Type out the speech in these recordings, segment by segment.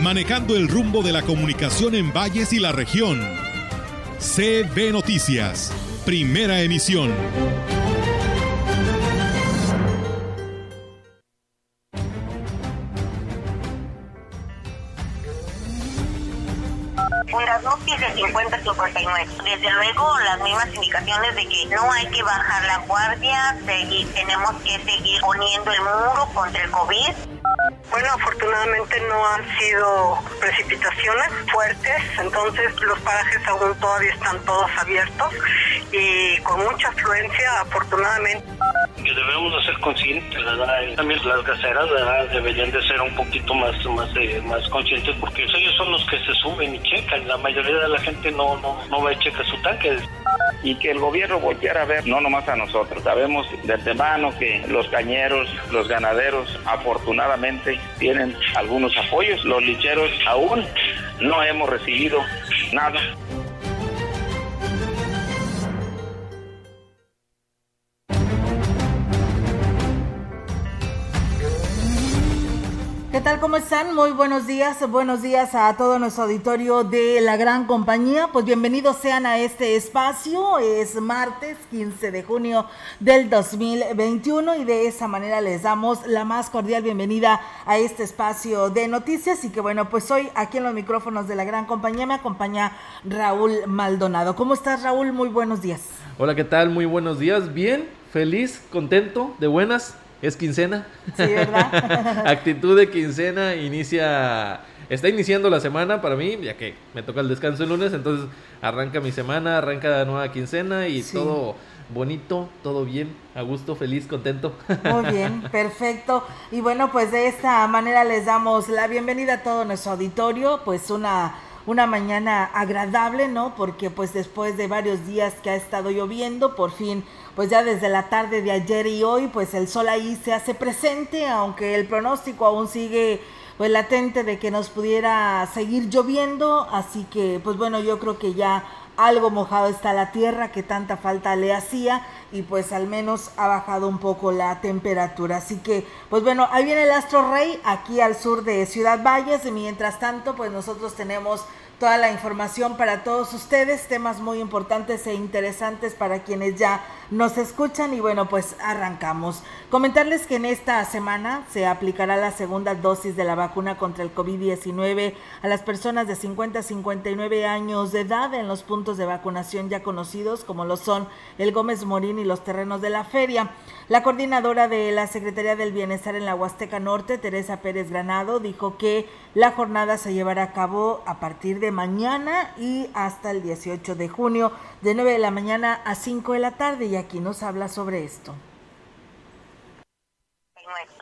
manejando el rumbo de la comunicación en valles y la región. CB Noticias, primera emisión. las dosis de 50-59. Desde luego, las mismas indicaciones de que no hay que bajar la guardia, seguir, tenemos que seguir poniendo el muro contra el COVID. Bueno, afortunadamente no han sido precipitaciones fuertes, entonces los parajes aún todavía están todos abiertos y con mucha afluencia, afortunadamente. Que debemos de ser conscientes, ¿verdad? también las gaseras, ¿verdad? Deberían de ser un poquito más, más, eh, más conscientes porque ellos son los que se suben y checan. La mayoría de la gente no, no, no va a checar su tanque y que el gobierno volteara a ver, no nomás a nosotros. Sabemos de antemano que los cañeros, los ganaderos, afortunadamente tienen algunos apoyos. Los licheros aún no hemos recibido nada. Tal? ¿Cómo están? Muy buenos días. Buenos días a todo nuestro auditorio de la gran compañía. Pues bienvenidos sean a este espacio. Es martes 15 de junio del 2021 y de esa manera les damos la más cordial bienvenida a este espacio de noticias y que bueno, pues hoy aquí en los micrófonos de la gran compañía me acompaña Raúl Maldonado. ¿Cómo estás Raúl? Muy buenos días. Hola, ¿qué tal? Muy buenos días. Bien, feliz, contento, de buenas es quincena. Sí, ¿verdad? Actitud de quincena inicia, está iniciando la semana para mí, ya que me toca el descanso el lunes, entonces arranca mi semana, arranca la nueva quincena y todo bonito, todo bien, a gusto, feliz, contento. Muy bien, perfecto. Y bueno, pues de esta manera les damos la bienvenida a todo nuestro auditorio, pues una una mañana agradable, ¿no? Porque pues después de varios días que ha estado lloviendo, por fin pues ya desde la tarde de ayer y hoy, pues el sol ahí se hace presente, aunque el pronóstico aún sigue pues latente de que nos pudiera seguir lloviendo, así que pues bueno, yo creo que ya algo mojado está la tierra que tanta falta le hacía y pues al menos ha bajado un poco la temperatura. Así que pues bueno, ahí viene el Astro Rey aquí al sur de Ciudad Valles y mientras tanto pues nosotros tenemos toda la información para todos ustedes, temas muy importantes e interesantes para quienes ya nos escuchan y bueno, pues arrancamos. Comentarles que en esta semana se aplicará la segunda dosis de la vacuna contra el COVID-19 a las personas de 50 a 59 años de edad en los puntos de vacunación ya conocidos como lo son el Gómez Morín y los terrenos de la feria. La coordinadora de la Secretaría del Bienestar en la Huasteca Norte, Teresa Pérez Granado, dijo que la jornada se llevará a cabo a partir de mañana y hasta el 18 de junio, de 9 de la mañana a 5 de la tarde. Y aquí nos habla sobre esto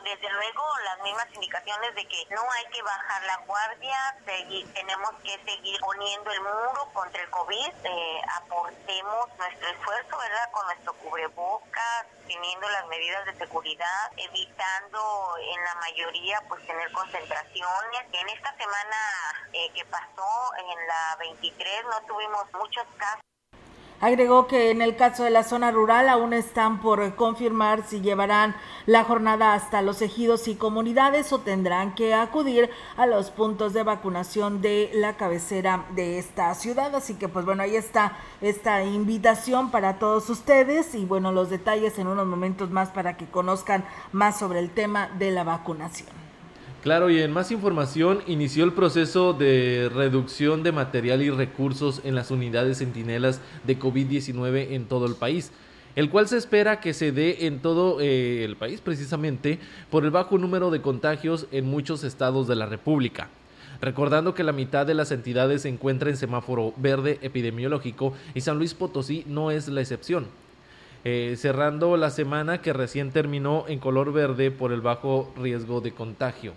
desde luego las mismas indicaciones de que no hay que bajar la guardia, seguir, tenemos que seguir poniendo el muro contra el COVID, eh, aportemos nuestro esfuerzo, ¿verdad? Con nuestro cubrebocas, teniendo las medidas de seguridad, evitando en la mayoría pues tener concentraciones. En esta semana eh, que pasó, en la 23, no tuvimos muchos casos Agregó que en el caso de la zona rural aún están por confirmar si llevarán la jornada hasta los ejidos y comunidades o tendrán que acudir a los puntos de vacunación de la cabecera de esta ciudad. Así que pues bueno, ahí está esta invitación para todos ustedes y bueno, los detalles en unos momentos más para que conozcan más sobre el tema de la vacunación. Claro, y en más información, inició el proceso de reducción de material y recursos en las unidades centinelas de COVID-19 en todo el país, el cual se espera que se dé en todo eh, el país precisamente por el bajo número de contagios en muchos estados de la República. Recordando que la mitad de las entidades se encuentra en semáforo verde epidemiológico y San Luis Potosí no es la excepción. Eh, cerrando la semana que recién terminó en color verde por el bajo riesgo de contagio.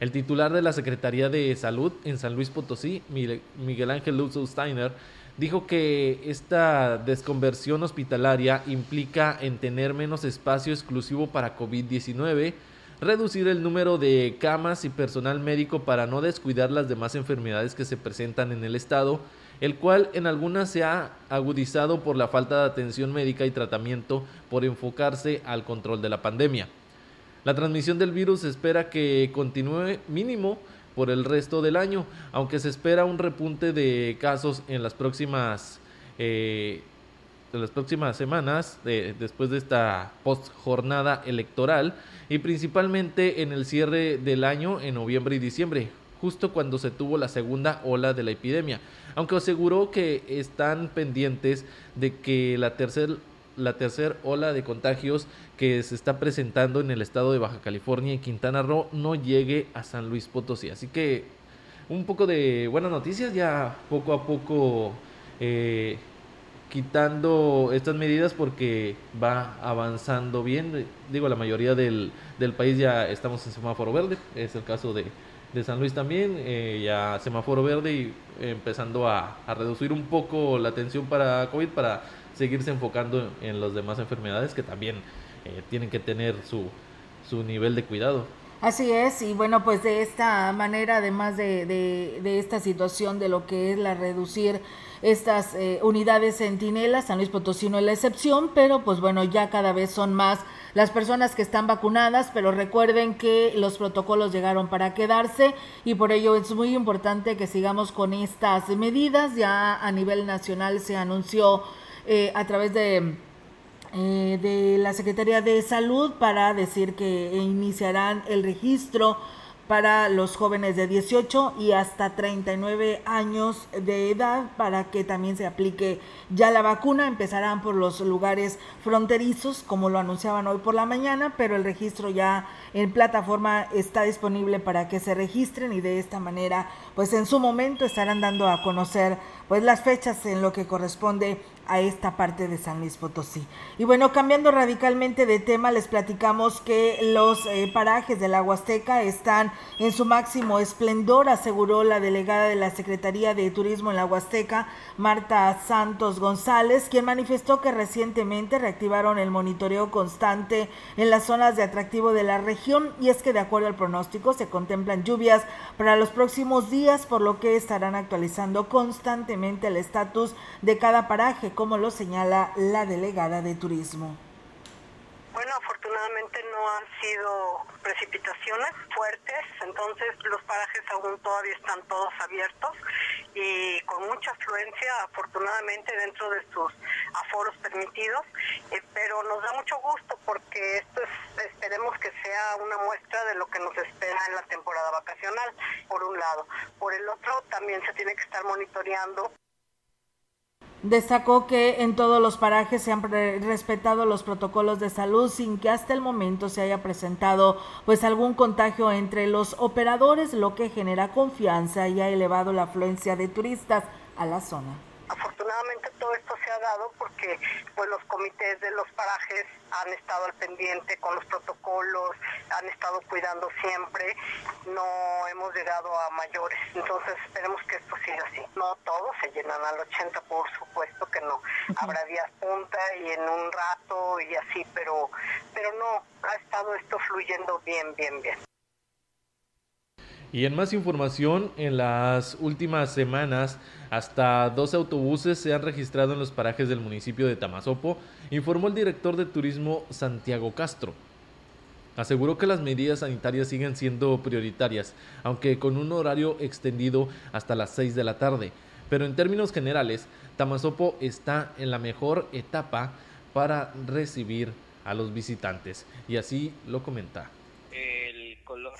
El titular de la Secretaría de Salud en San Luis Potosí, Miguel Ángel Lutzow Steiner, dijo que esta desconversión hospitalaria implica en tener menos espacio exclusivo para COVID-19, reducir el número de camas y personal médico para no descuidar las demás enfermedades que se presentan en el estado, el cual en algunas se ha agudizado por la falta de atención médica y tratamiento por enfocarse al control de la pandemia. La transmisión del virus se espera que continúe mínimo por el resto del año, aunque se espera un repunte de casos en las próximas, eh, en las próximas semanas, después de esta post jornada electoral, y principalmente en el cierre del año en noviembre y diciembre, justo cuando se tuvo la segunda ola de la epidemia, aunque aseguró que están pendientes de que la tercera la tercera ola de contagios que se está presentando en el estado de Baja California y Quintana Roo no llegue a San Luis Potosí. Así que un poco de buenas noticias, ya poco a poco eh, quitando estas medidas porque va avanzando bien. Digo, la mayoría del, del, país ya estamos en semáforo verde, es el caso de, de San Luis también, eh, ya semáforo verde y empezando a, a reducir un poco la atención para COVID para seguirse enfocando en las demás enfermedades que también eh, tienen que tener su, su nivel de cuidado. Así es, y bueno, pues de esta manera, además de, de, esta situación de lo que es la reducir estas eh, unidades centinelas, San Luis Potosí no es la excepción, pero pues bueno, ya cada vez son más las personas que están vacunadas, pero recuerden que los protocolos llegaron para quedarse y por ello es muy importante que sigamos con estas medidas. Ya a nivel nacional se anunció eh, a través de, eh, de la Secretaría de Salud para decir que iniciarán el registro para los jóvenes de 18 y hasta 39 años de edad para que también se aplique ya la vacuna. Empezarán por los lugares fronterizos, como lo anunciaban hoy por la mañana, pero el registro ya en plataforma está disponible para que se registren y de esta manera, pues en su momento estarán dando a conocer pues las fechas en lo que corresponde a esta parte de San Luis Potosí. Y bueno, cambiando radicalmente de tema, les platicamos que los eh, parajes de la Huasteca están en su máximo esplendor, aseguró la delegada de la Secretaría de Turismo en la Huasteca, Marta Santos González, quien manifestó que recientemente reactivaron el monitoreo constante en las zonas de atractivo de la región y es que de acuerdo al pronóstico se contemplan lluvias para los próximos días, por lo que estarán actualizando constantemente el estatus de cada paraje como lo señala la delegada de turismo. Bueno, afortunadamente no han sido precipitaciones fuertes, entonces los parajes aún todavía están todos abiertos y con mucha afluencia, afortunadamente dentro de sus aforos permitidos, eh, pero nos da mucho gusto porque esto es, esperemos que sea una muestra de lo que nos espera en la temporada vacacional, por un lado. Por el otro, también se tiene que estar monitoreando Destacó que en todos los parajes se han respetado los protocolos de salud sin que hasta el momento se haya presentado pues algún contagio entre los operadores, lo que genera confianza y ha elevado la afluencia de turistas a la zona. Afortunadamente todo esto se ha dado porque pues los comités de los parajes han estado al pendiente con los protocolos, han estado cuidando siempre, no hemos llegado a mayores, entonces esperemos que esto siga así. No todos se llenan al 80, por supuesto que no. Habrá días punta y en un rato y así, pero pero no, ha estado esto fluyendo bien, bien, bien. Y en más información, en las últimas semanas, hasta 12 autobuses se han registrado en los parajes del municipio de Tamazopo, informó el director de turismo Santiago Castro. Aseguró que las medidas sanitarias siguen siendo prioritarias, aunque con un horario extendido hasta las 6 de la tarde. Pero en términos generales, Tamazopo está en la mejor etapa para recibir a los visitantes. Y así lo comenta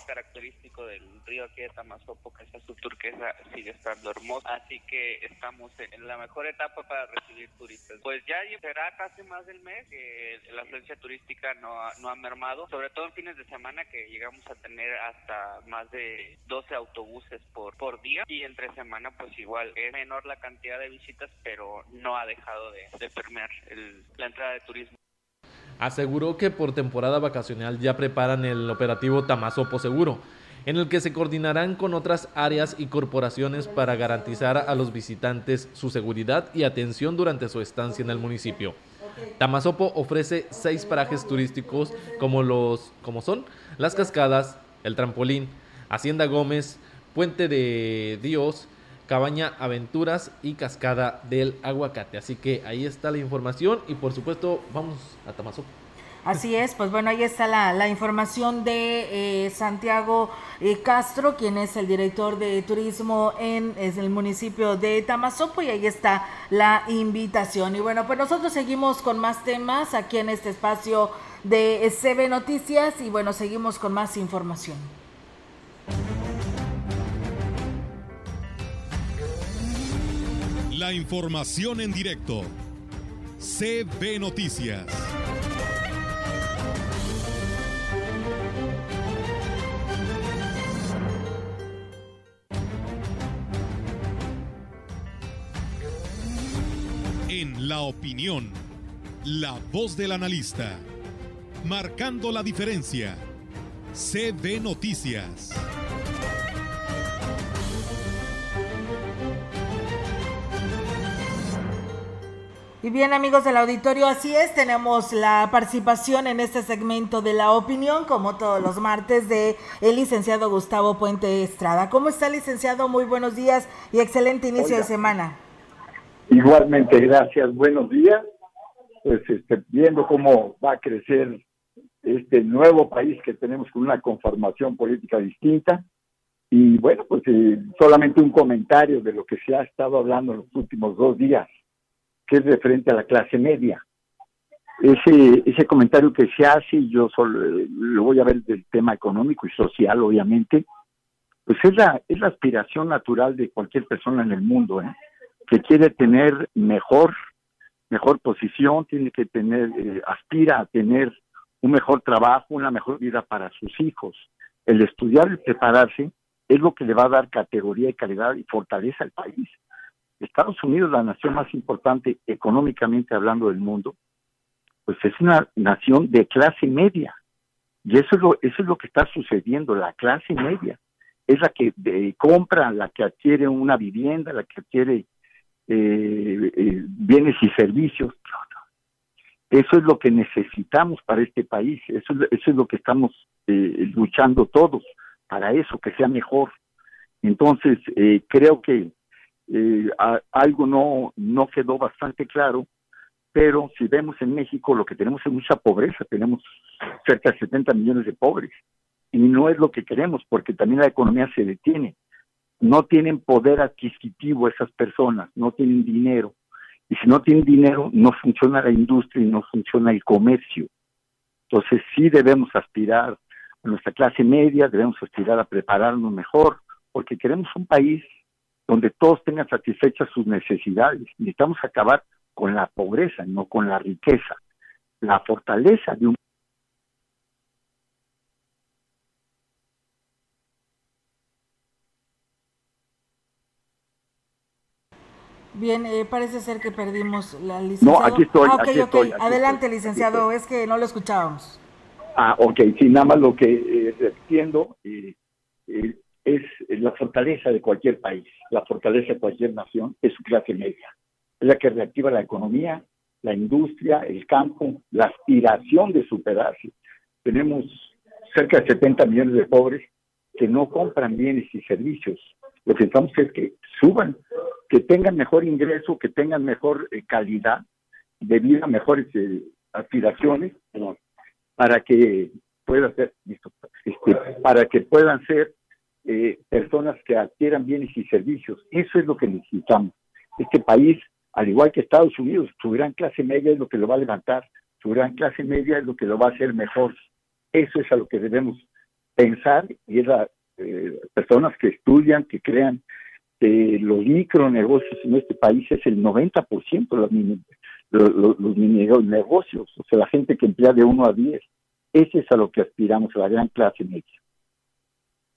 característico del río aquí de Tamazopo, que es azul turquesa, sigue estando hermoso. Así que estamos en la mejor etapa para recibir turistas. Pues ya será casi más del mes que la afluencia turística no ha, no ha mermado, sobre todo en fines de semana que llegamos a tener hasta más de 12 autobuses por, por día y entre semana pues igual es menor la cantidad de visitas, pero no ha dejado de, de permear la entrada de turismo aseguró que por temporada vacacional ya preparan el operativo Tamazopo Seguro, en el que se coordinarán con otras áreas y corporaciones para garantizar a los visitantes su seguridad y atención durante su estancia en el municipio. Tamazopo ofrece seis parajes turísticos como los como son las cascadas, el trampolín, Hacienda Gómez, Puente de Dios, Cabaña Aventuras y Cascada del Aguacate. Así que ahí está la información y por supuesto vamos a Tamazopo. Así es, pues bueno, ahí está la, información de eh, Santiago eh, Castro, quien es el director de turismo en el municipio de Tamazopo y ahí está la invitación. Y bueno, pues nosotros seguimos con más temas aquí en este espacio de CB Noticias y bueno, seguimos con más información. La información en directo. CB Noticias. En la opinión, la voz del analista, marcando la diferencia. CB Noticias. Y bien amigos del auditorio, así es, tenemos la participación en este segmento de la opinión, como todos los martes, de el licenciado Gustavo Puente Estrada. ¿Cómo está licenciado? Muy buenos días y excelente inicio de semana. Igualmente, gracias, buenos días. Pues este, viendo cómo va a crecer este nuevo país que tenemos con una conformación política distinta. Y bueno, pues eh, solamente un comentario de lo que se ha estado hablando en los últimos dos días que es referente a la clase media. Ese, ese comentario que se hace, y yo solo lo voy a ver del tema económico y social, obviamente, pues es la, es la aspiración natural de cualquier persona en el mundo, ¿eh? que quiere tener mejor, mejor posición, tiene que tener, eh, aspira a tener un mejor trabajo, una mejor vida para sus hijos. El estudiar y prepararse es lo que le va a dar categoría y calidad y fortaleza al país. Estados Unidos, la nación más importante económicamente hablando del mundo, pues es una nación de clase media. Y eso es lo, eso es lo que está sucediendo, la clase media. Es la que compra, la que adquiere una vivienda, la que adquiere eh, eh, bienes y servicios. Eso es lo que necesitamos para este país, eso, eso es lo que estamos eh, luchando todos, para eso, que sea mejor. Entonces, creo que eh, algo no, no quedó bastante claro, pero si vemos en México lo que tenemos es mucha pobreza, tenemos cerca de 70 millones de pobres y no es lo que queremos porque también la economía se detiene. No tienen poder adquisitivo esas personas, no tienen dinero. Y si no tienen dinero, no funciona la industria y no funciona el comercio. Entonces sí debemos aspirar a nuestra clase media, debemos aspirar a prepararnos mejor, porque queremos un país donde todos tengan satisfechas sus necesidades. Necesitamos acabar con la pobreza, no con la riqueza. La fortaleza de un Bien, eh, parece ser que perdimos la licenciada. No, aquí estoy. Ah, aquí estoy Adelante, licenciado, es que no lo escuchábamos. Ah, ok, sí, nada más lo que eh, entiendo, eh, eh es la fortaleza de cualquier país, la fortaleza de cualquier nación es su clase media. Es la que reactiva la economía, la industria, el campo, la aspiración de superarse. Tenemos cerca de 70 millones de pobres que no compran bienes y servicios. Lo que necesitamos es que suban, que tengan mejor ingreso, que tengan mejor eh, calidad de vida, mejores eh, aspiraciones, para que puedan ser, este, para que puedan ser eh, personas que adquieran bienes y servicios. Eso es lo que necesitamos. Este país, al igual que Estados Unidos, su gran clase media es lo que lo va a levantar, su gran clase media es lo que lo va a hacer mejor. Eso es a lo que debemos pensar y es las eh, personas que estudian, que crean los micronegocios en este país es el 90% de los, mini, negocios, o sea, la gente que emplea de 1 a 10. Ese es a lo que aspiramos, a la gran clase media.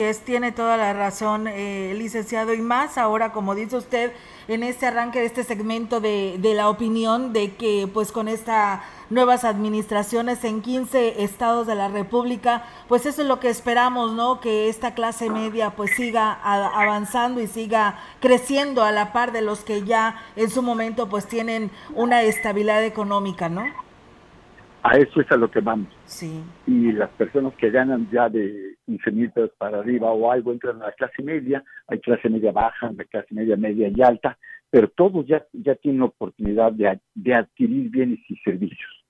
Es, tiene toda la razón, eh, licenciado, y más ahora, como dice usted, en este arranque de este segmento de, de la opinión de que pues con esta nuevas administraciones en 15 estados de la República, pues eso es lo que esperamos, ¿no? Que esta clase media pues siga avanzando y siga creciendo a la par de los que ya en su momento pues tienen una estabilidad económica, ¿no? A eso es a lo que vamos. Sí. Y las personas que ganan ya de 15 mil pesos para arriba o algo entran a la clase media, hay clase media baja, hay clase media media y alta, pero todos ya, ya tienen oportunidad de, de adquirir bienes y servicios.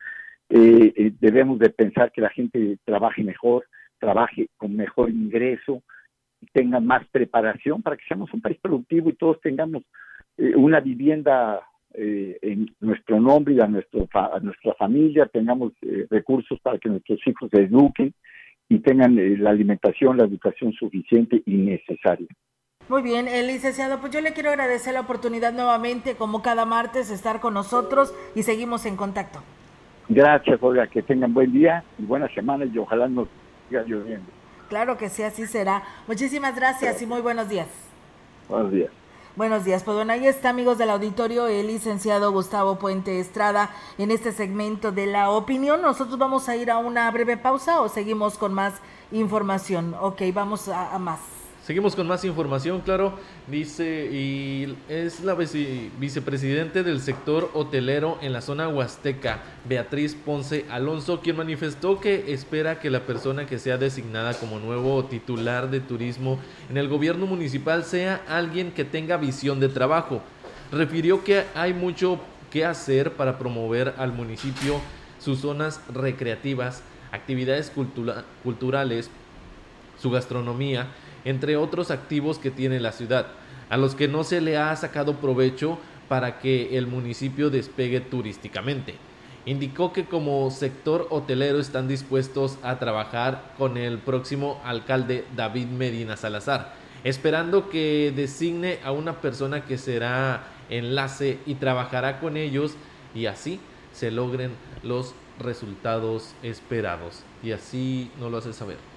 Eh, eh, debemos de pensar que la gente trabaje mejor, trabaje con mejor ingreso, tenga más preparación para que seamos un país productivo y todos tengamos eh, una vivienda en nuestro nombre y a, nuestro, a nuestra familia, tengamos recursos para que nuestros hijos se eduquen y tengan la alimentación, la educación suficiente y necesaria. Muy bien, el licenciado, pues yo le quiero agradecer la oportunidad nuevamente, como cada martes, estar con nosotros y seguimos en contacto. Gracias, Olga, que tengan buen día y buena semana y ojalá nos siga lloviendo. Claro que sí, así será. Muchísimas gracias y muy buenos días. Buenos días. Buenos días, pues bueno, ahí está amigos del auditorio el licenciado Gustavo Puente Estrada en este segmento de la opinión. Nosotros vamos a ir a una breve pausa o seguimos con más información. Ok, vamos a más. Seguimos con más información, claro. Dice, y es la vicepresidente del sector hotelero en la zona huasteca, Beatriz Ponce Alonso, quien manifestó que espera que la persona que sea designada como nuevo titular de turismo en el gobierno municipal sea alguien que tenga visión de trabajo. Refirió que hay mucho que hacer para promover al municipio sus zonas recreativas, actividades culturales, su gastronomía, entre otros activos que tiene la ciudad, a los que no se le ha sacado provecho para que el municipio despegue turísticamente. Indicó que como sector hotelero están dispuestos a trabajar con el próximo alcalde David Medina Salazar, esperando que designe a una persona que será enlace y trabajará con ellos y así se logren los resultados esperados. Y así nos lo hace saber.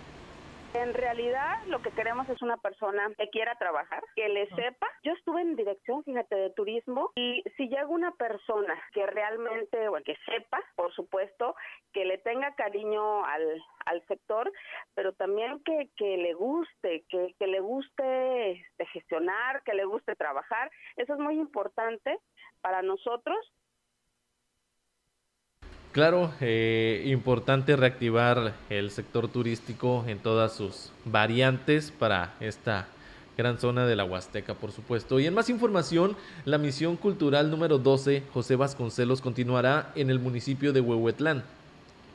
En realidad lo que queremos es una persona que quiera trabajar, que le sepa. Yo estuve en dirección, fíjate, de turismo y si llega una persona que realmente, o que sepa, por supuesto, que le tenga cariño al, al sector, pero también que, que le guste, que, que le guste este, gestionar, que le guste trabajar, eso es muy importante para nosotros Claro, eh, importante reactivar el sector turístico en todas sus variantes para esta gran zona de la Huasteca, por supuesto. Y en más información, la misión cultural número 12, José Vasconcelos, continuará en el municipio de Huehuetlán.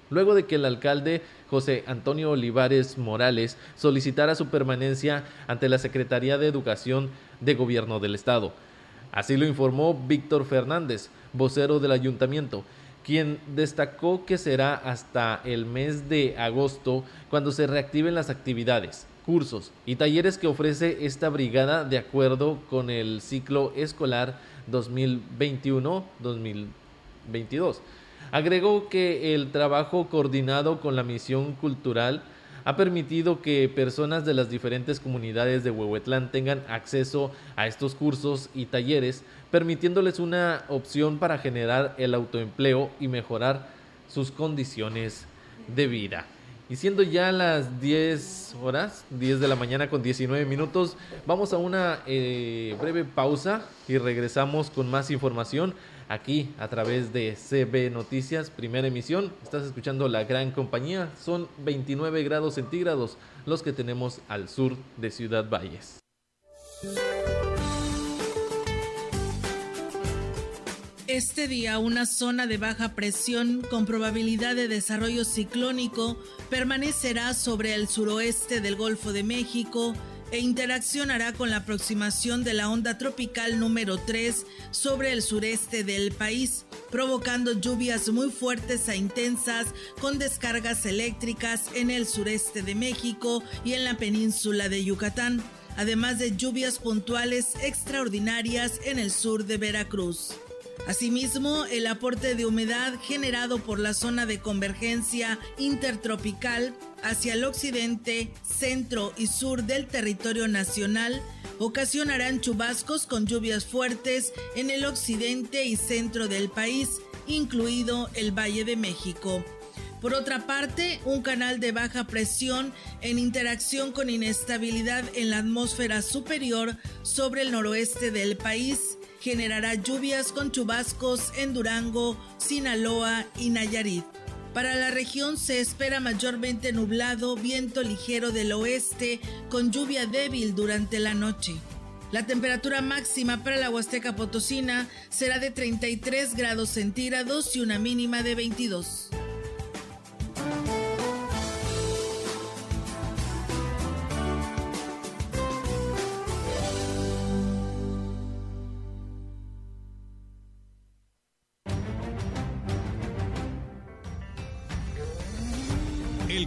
Luego de que el alcalde José Antonio Olivares Morales solicitara su permanencia ante la Secretaría de Educación de Gobierno del Estado. Así lo informó Víctor Fernández, vocero del ayuntamiento quien destacó que será hasta el mes de agosto cuando se reactiven las actividades, cursos y talleres que ofrece esta brigada de acuerdo con el ciclo escolar 2021-2022. Agregó que el trabajo coordinado con la misión cultural ha permitido que personas de las diferentes comunidades de Huehuetlán tengan acceso a estos cursos y talleres, permitiéndoles una opción para generar el autoempleo y mejorar sus condiciones de vida. Y siendo ya las 10 horas, 10 de la mañana con 19 minutos, vamos a una eh, breve pausa y regresamos con más información aquí a través de CB Noticias, primera emisión. Estás escuchando la gran compañía. Son 29 grados centígrados los que tenemos al sur de Ciudad Valles. Este día una zona de baja presión con probabilidad de desarrollo ciclónico permanecerá sobre el suroeste del Golfo de México e interaccionará con la aproximación de la onda tropical número 3 sobre el sureste del país, provocando lluvias muy fuertes e intensas con descargas eléctricas en el sureste de México y en la península de Yucatán, además de lluvias puntuales extraordinarias en el sur de Veracruz. Asimismo, el aporte de humedad generado por la zona de convergencia intertropical hacia el occidente, centro y sur del territorio nacional ocasionarán chubascos con lluvias fuertes en el occidente y centro del país, incluido el Valle de México. Por otra parte, un canal de baja presión en interacción con inestabilidad en la atmósfera superior sobre el noroeste del país generará lluvias con chubascos en Durango, Sinaloa y Nayarit. Para la región se espera mayormente nublado, viento ligero del oeste, con lluvia débil durante la noche. La temperatura máxima para la Huasteca Potosina será de 33 grados centígrados y una mínima de 22.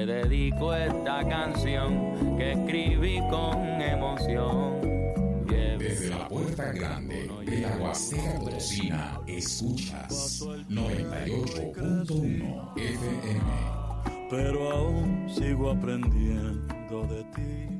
Te dedico esta canción que escribí con emoción. Desde la puerta grande de la Huasteca Potosina, escuchas 98.1 FM. Pero aún sigo aprendiendo de ti.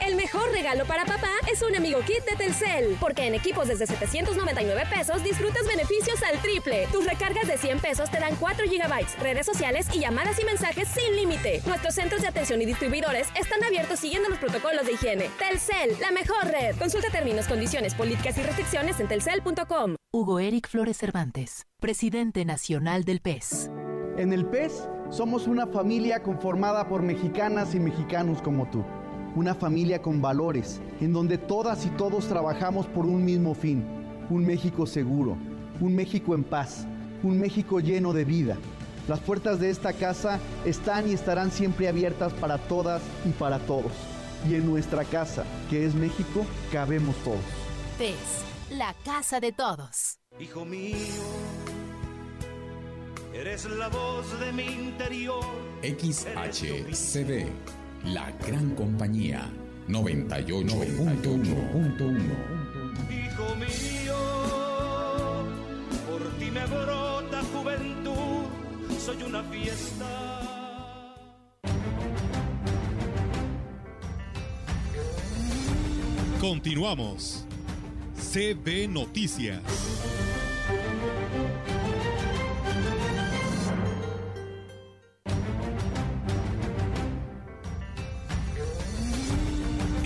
El mejor regalo para papá es un amigo kit de Telcel, porque en equipos desde 799 pesos disfrutas beneficios al triple. Tus recargas de 100 pesos te dan 4 gigabytes, redes sociales y llamadas y mensajes sin límite. Nuestros centros de atención y distribuidores están abiertos siguiendo los protocolos de higiene. Telcel, la mejor red. Consulta términos, condiciones, políticas y restricciones en telcel.com. Hugo Eric Flores Cervantes, presidente nacional del PES. En el PES somos una familia conformada por mexicanas y mexicanos como tú una familia con valores, en donde todas y todos trabajamos por un mismo fin, un México seguro, un México en paz, un México lleno de vida. Las puertas de esta casa están y estarán siempre abiertas para todas y para todos. Y en nuestra casa, que es México, cabemos todos. PES, la casa de todos. Hijo mío, eres la voz de mi interior. XHCD la gran compañía 98.1. Hijo mío, por ti me brota juventud, soy una fiesta. Continuamos. CB Noticias.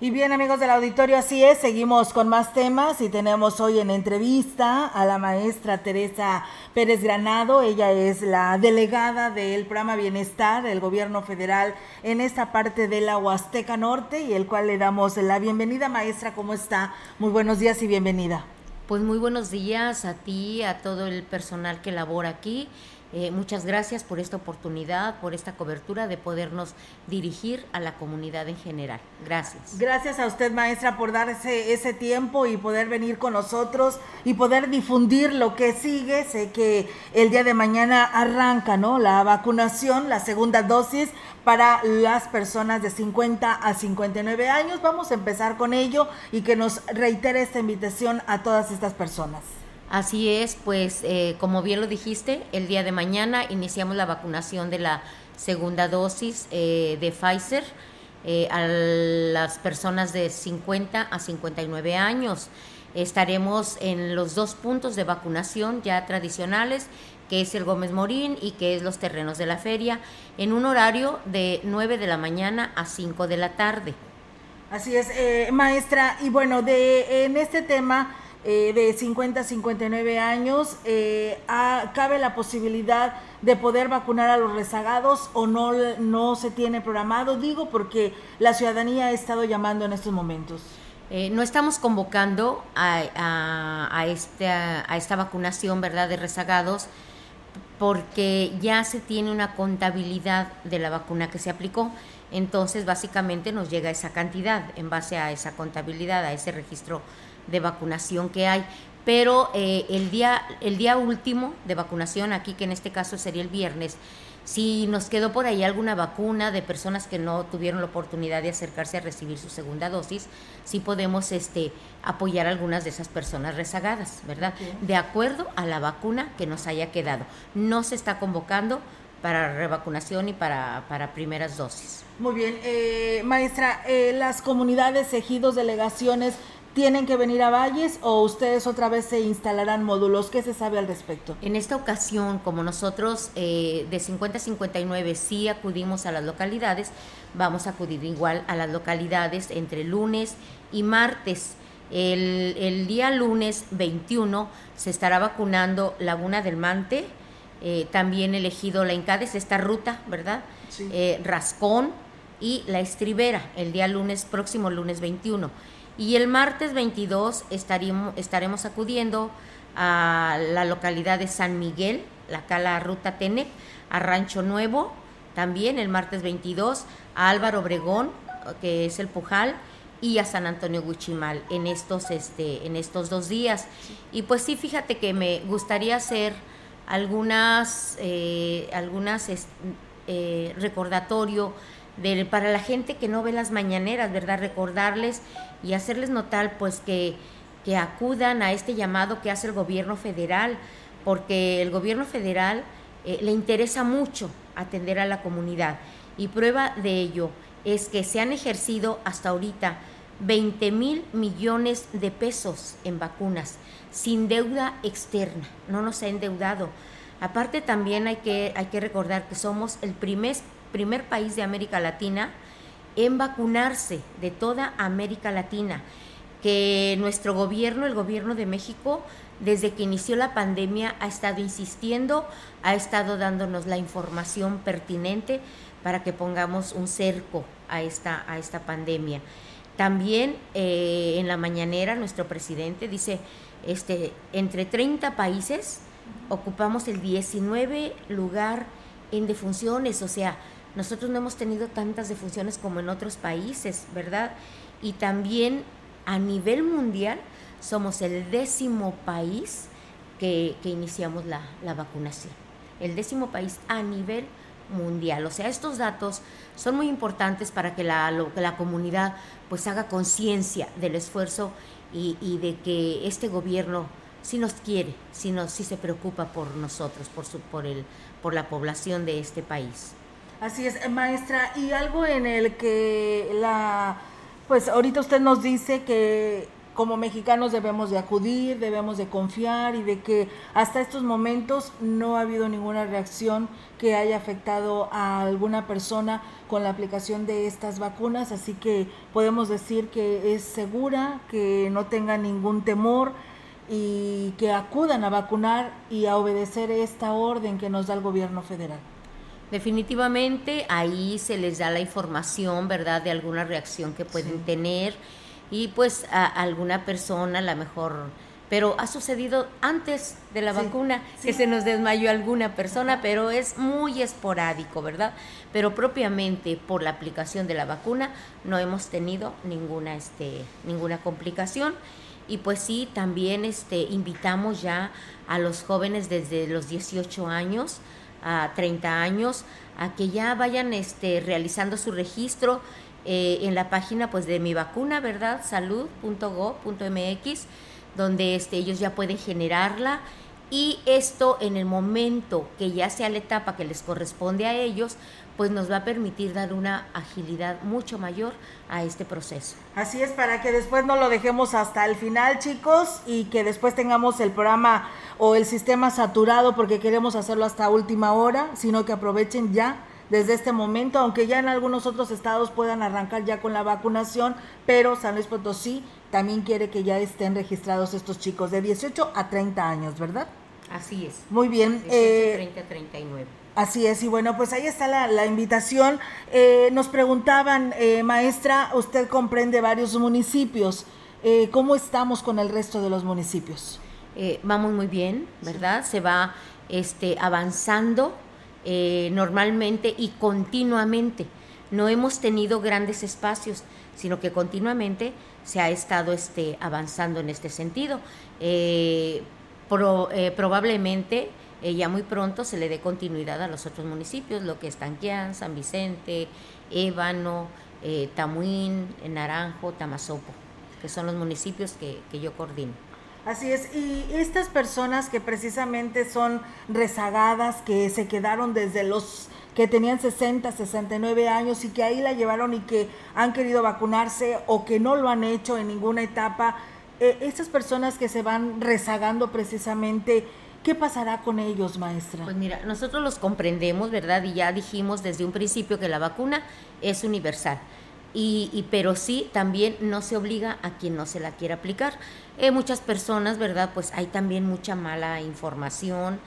Y bien amigos del auditorio, así es, seguimos con más temas y tenemos hoy en entrevista a la maestra Teresa Pérez Granado, ella es la delegada del programa Bienestar del gobierno federal en esta parte de la Huasteca Norte y el cual le damos la bienvenida maestra, ¿cómo está? Muy buenos días y bienvenida. Pues muy buenos días a ti, a todo el personal que labora aquí eh, muchas gracias por esta oportunidad, por esta cobertura de podernos dirigir a la comunidad en general. Gracias. Gracias a usted, maestra, por darse ese tiempo y poder venir con nosotros y poder difundir lo que sigue. Sé que el día de mañana arranca, ¿no? La vacunación, la segunda dosis para las personas de 50 a 59 años. Vamos a empezar con ello y que nos reitere esta invitación a todas estas personas. Así es, pues eh, como bien lo dijiste, el día de mañana iniciamos la vacunación de la segunda dosis eh, de Pfizer eh, a las personas de 50 a 59 años. Estaremos en los dos puntos de vacunación ya tradicionales, que es el Gómez Morín y que es los terrenos de la feria, en un horario de 9 de la mañana a 5 de la tarde. Así es, eh, maestra. Y bueno, de en este tema eh, de 50 a 59 años, eh, ¿cabe la posibilidad de poder vacunar a los rezagados o no, no se tiene programado? Digo porque la ciudadanía ha estado llamando en estos momentos. no estamos convocando a, esta, a esta vacunación, ¿verdad?, de rezagados, porque ya se tiene una contabilidad de la vacuna que se aplicó. Entonces, básicamente nos llega esa cantidad en base a esa contabilidad, a ese registro de vacunación que hay. Pero eh, el, día, el día último de vacunación, aquí que en este caso sería el viernes, si nos quedó por ahí alguna vacuna de personas que no tuvieron la oportunidad de acercarse a recibir su segunda dosis, sí podemos este, apoyar a algunas de esas personas rezagadas, ¿verdad? De acuerdo a la vacuna que nos haya quedado. No se está convocando para revacunación y para, para primeras dosis. Muy bien, eh, maestra, eh, las comunidades, ejidos, delegaciones, ¿tienen que venir a Valles o ustedes otra vez se instalarán módulos? ¿Qué se sabe al respecto? En esta ocasión, como nosotros eh, de 50 a 59 sí acudimos a las localidades, vamos a acudir igual a las localidades entre lunes y martes. El, el día lunes 21 se estará vacunando Laguna del Mante, eh, también elegido la Incades, esta ruta, ¿verdad? Eh, Rascón y la Estribera, el día lunes, próximo lunes 21. Y el martes 22 estaremos, estaremos acudiendo a la localidad de San Miguel, la cala Ruta Tenec, a Rancho Nuevo, también el martes 22, a Álvaro Obregón, que es el Pujal, y a San Antonio Guchimal en estos, este, en estos dos días. Y pues sí, fíjate que me gustaría hacer algunas, eh, algunas eh, recordatorio de, para la gente que no ve las mañaneras, ¿verdad? Recordarles y hacerles notar pues que, que acudan a este llamado que hace el gobierno federal, porque el gobierno federal eh, le interesa mucho atender a la comunidad. Y prueba de ello es que se han ejercido hasta ahorita 20 mil millones de pesos en vacunas sin deuda externa, no nos ha endeudado. Aparte también hay que, hay que recordar que somos el primer, primer país de América Latina en vacunarse de toda América Latina, que nuestro gobierno, el gobierno de México, desde que inició la pandemia ha estado insistiendo, ha estado dándonos la información pertinente para que pongamos un cerco a esta, a esta pandemia. También eh, en la mañanera nuestro presidente dice, este, entre 30 países ocupamos el 19 lugar en defunciones, o sea, nosotros no hemos tenido tantas defunciones como en otros países, ¿verdad? Y también a nivel mundial somos el décimo país que, iniciamos la, vacunación, el décimo país a nivel mundial. O sea, estos datos son muy importantes para que la, la comunidad pues haga conciencia del esfuerzo y, de que este gobierno sí nos quiere, sí, nos, sí se preocupa por nosotros, por, su, por, el, por la población de este país. Así es, maestra, y algo en el que la, pues ahorita usted nos dice que como mexicanos debemos de acudir, debemos de confiar y de que hasta estos momentos no ha habido ninguna reacción que haya afectado a alguna persona con la aplicación de estas vacunas, así que podemos decir que es segura, que no tengan ningún temor y que acudan a vacunar y a obedecer esta orden que nos da el gobierno federal. Definitivamente ahí se les da la información, ¿verdad?, de alguna reacción que pueden tener. Y pues a alguna persona a lo mejor pero ha sucedido antes de la vacuna que se nos desmayó alguna persona, pero es muy esporádico, ¿verdad? Pero propiamente por la aplicación de la vacuna no hemos tenido ninguna este ninguna complicación. Y pues sí, también este invitamos ya a los jóvenes desde los 18 años a 30 años a que ya vayan este realizando su registro eh, en la página pues de mi vacuna, ¿verdad? salud.go.mx, donde este, ellos ya pueden generarla y esto en el momento que ya sea la etapa que les corresponde a ellos, pues nos va a permitir dar una agilidad mucho mayor a este proceso. Así es, para que después no lo dejemos hasta el final, chicos, y que después tengamos el programa o el sistema saturado porque queremos hacerlo hasta última hora, sino que aprovechen ya desde este momento, aunque ya en algunos otros estados puedan arrancar ya con la vacunación, pero San Luis Potosí también quiere que ya estén registrados estos chicos de 18 a 30 años, ¿verdad? Así es. Muy bien. 18, eh, 30, 39. Así es, y bueno, pues ahí está la, invitación. Eh, nos preguntaban, eh, maestra, usted comprende varios municipios. Eh, ¿Cómo estamos con el resto de los municipios? vamos muy bien, ¿verdad? Se va este, avanzando normalmente y continuamente. No hemos tenido grandes espacios, sino que continuamente se ha estado este, avanzando en este sentido. probablemente eh, ya muy pronto se le dé continuidad a los otros municipios, lo que es Tanquián, San Vicente, Ébano, eh, Tamuín, Naranjo, Tamazopo, que son los municipios que, que yo coordino. Así es, y estas personas que precisamente son rezagadas, que se quedaron desde los que tenían 60, 69 años y que ahí la llevaron y que han querido vacunarse o que no lo han hecho en ninguna etapa, eh, estas personas que se van rezagando precisamente, ¿Qué pasará con ellos, maestra? Pues mira, nosotros los comprendemos, ¿verdad? Y ya dijimos desde un principio que la vacuna es universal. Y, pero sí, también no se obliga a quien no se la quiera aplicar. Eh, muchas personas, ¿verdad? Pues hay también mucha mala información,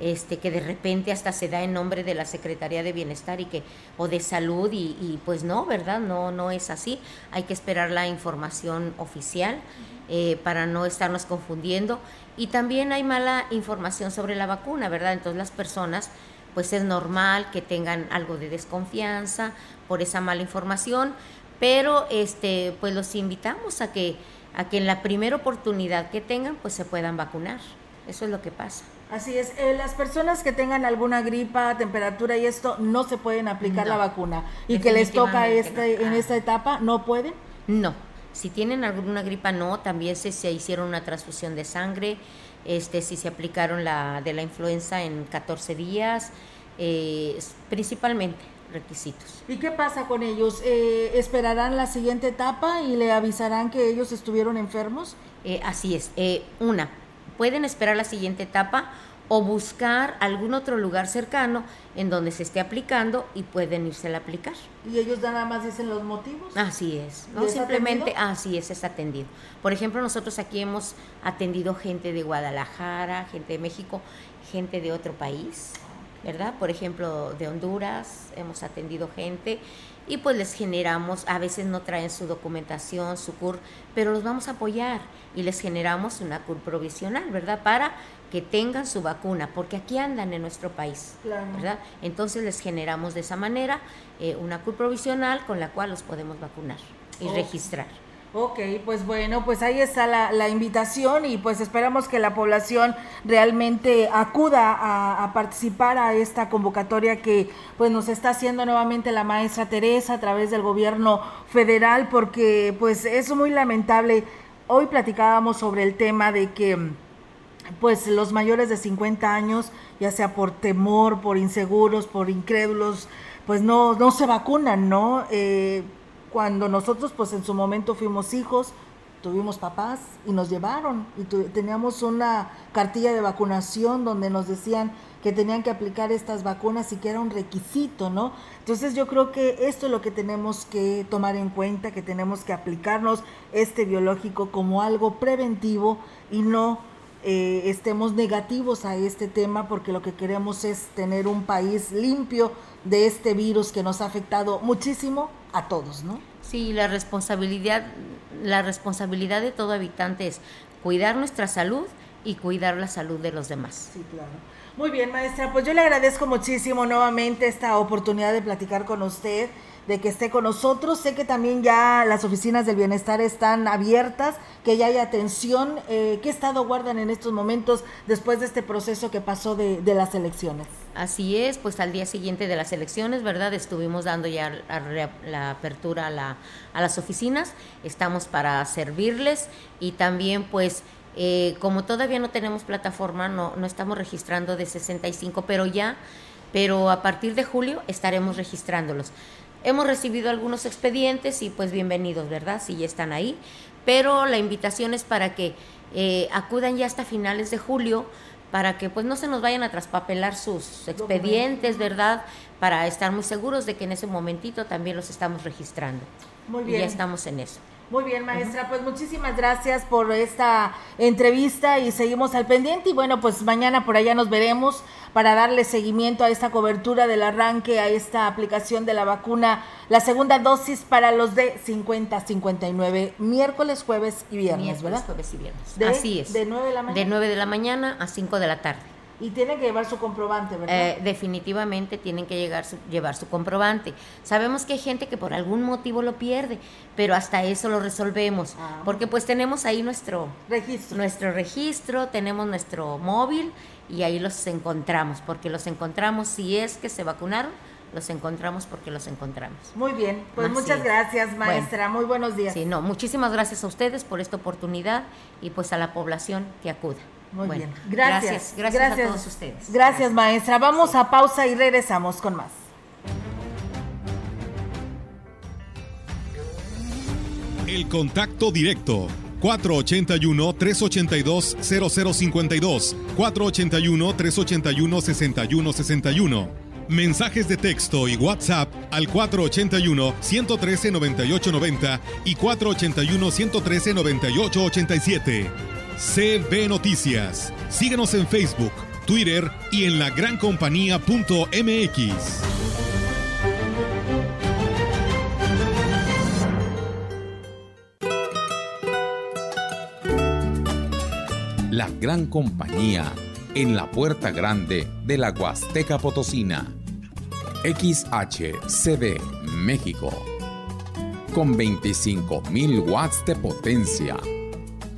este, que de repente hasta se da en nombre de la Secretaría de Bienestar y que, o de Salud, y, y pues no, ¿verdad? No, no es así. Hay que esperar la información oficial. Eh, para no estarnos confundiendo. Y también hay mala información sobre la vacuna, ¿verdad? Entonces las personas, pues es normal que tengan algo de desconfianza por esa mala información, pero este, pues los invitamos a que, a que en la primera oportunidad que tengan, pues se puedan vacunar. Eso es lo que pasa. Así es, eh, las personas que tengan alguna gripa, temperatura y esto, no se pueden aplicar la vacuna. Y que les toca este, en esta etapa, ¿no pueden? No, si tienen alguna gripa, no. También se, se hicieron una transfusión de sangre. Este, si se aplicaron la de la influenza en 14 días. Eh, principalmente requisitos. ¿Y qué pasa con ellos? Eh, ¿Esperarán la siguiente etapa y le avisarán que ellos estuvieron enfermos? Así es. una, pueden esperar la siguiente etapa o buscar algún otro lugar cercano en donde se esté aplicando y pueden irse a aplicar. ¿Y ellos nada más dicen los motivos? Así es, no simplemente así es, es atendido. Por ejemplo, nosotros aquí hemos atendido gente de Guadalajara, gente de México, gente de otro país, ¿verdad? Por ejemplo, de Honduras hemos atendido gente y pues les generamos, a veces no traen su documentación, su CUR, pero los vamos a apoyar y les generamos una CUR provisional, ¿verdad? Para que tengan su vacuna, porque aquí andan en nuestro país, ¿verdad? Entonces les generamos de esa manera eh, una CUR provisional con la cual los podemos vacunar y registrar. Ok, pues bueno, pues ahí está la, invitación y pues esperamos que la población realmente acuda a, a, participar a esta convocatoria que pues nos está haciendo nuevamente la maestra Teresa a través del gobierno federal porque pues es muy lamentable. Hoy platicábamos sobre el tema de que pues los mayores de 50 años, ya sea por temor, por inseguros, por incrédulos, pues no, no se vacunan, ¿no? Eh, cuando nosotros pues en su momento fuimos hijos, tuvimos papás y nos llevaron y teníamos una cartilla de vacunación donde nos decían que tenían que aplicar estas vacunas y que era un requisito, ¿no? Entonces yo creo que esto es lo que tenemos que tomar en cuenta, que tenemos que aplicarnos este biológico como algo preventivo y no eh, estemos negativos a este tema porque lo que queremos es tener un país limpio de este virus que nos ha afectado muchísimo a todos, ¿no? Sí, la responsabilidad, la responsabilidad de todo habitante es cuidar nuestra salud y cuidar la salud de los demás. Sí, claro. Muy bien, maestra, pues yo le agradezco muchísimo nuevamente esta oportunidad de platicar con usted de que esté con nosotros. Sé que también ya las oficinas del bienestar están abiertas, que ya hay atención. Eh, ¿Qué estado guardan en estos momentos después de este proceso que pasó de, las elecciones? Así es, pues al día siguiente de las elecciones, ¿verdad? Estuvimos dando ya la, apertura a, a las oficinas, estamos para servirles y también pues... Eh, como todavía no tenemos plataforma, no, no estamos registrando de 65, pero ya pero a partir de julio estaremos registrándolos. Hemos recibido algunos expedientes y pues bienvenidos, ¿verdad? Si ya están ahí, pero la invitación es para que eh, acudan ya hasta finales de julio para que pues no se nos vayan a traspapelar sus expedientes, ¿verdad? Para estar muy seguros de que en ese momentito también los estamos registrando. Muy bien. Y ya estamos en eso. Muy bien, maestra, pues muchísimas gracias por esta entrevista y seguimos al pendiente y bueno, pues mañana por allá nos veremos para darle seguimiento a esta cobertura del arranque, a esta aplicación de la vacuna, la segunda dosis para los de 50 59, miércoles, jueves y viernes, miércoles, ¿verdad? jueves y viernes. De- Así es. De 9 de la mañana. De 9 de la mañana a 5 de la tarde. Y tiene que llevar su comprobante, ¿verdad? Eh, definitivamente tienen que llegar su- llevar su comprobante. Sabemos que hay gente que por algún motivo lo pierde, pero hasta eso lo resolvemos, Ah. porque pues tenemos ahí nuestro registro, nuestro registro, tenemos nuestro móvil y ahí los encontramos, porque los encontramos si es que se vacunaron, los encontramos porque los encontramos. Muy bien, pues Así muchas es. gracias, maestra. Muy buenos días. Sí, no, muchísimas gracias a ustedes por esta oportunidad y pues a la población que acuda. Muy Bueno, bien. Gracias. Gracias, gracias a todos ustedes. Gracias, maestra. Vamos a pausa y regresamos con más. El contacto directo 481-382-0052, 481-381-6161. Mensajes de texto y WhatsApp al 481-113-9890 y 481-113-9887. CB Noticias. Síguenos en Facebook, Twitter y en lagrancompañía.mx. La gran compañía en la puerta grande de la Huasteca Potosina. XHCD México. Con 25.000 watts de potencia.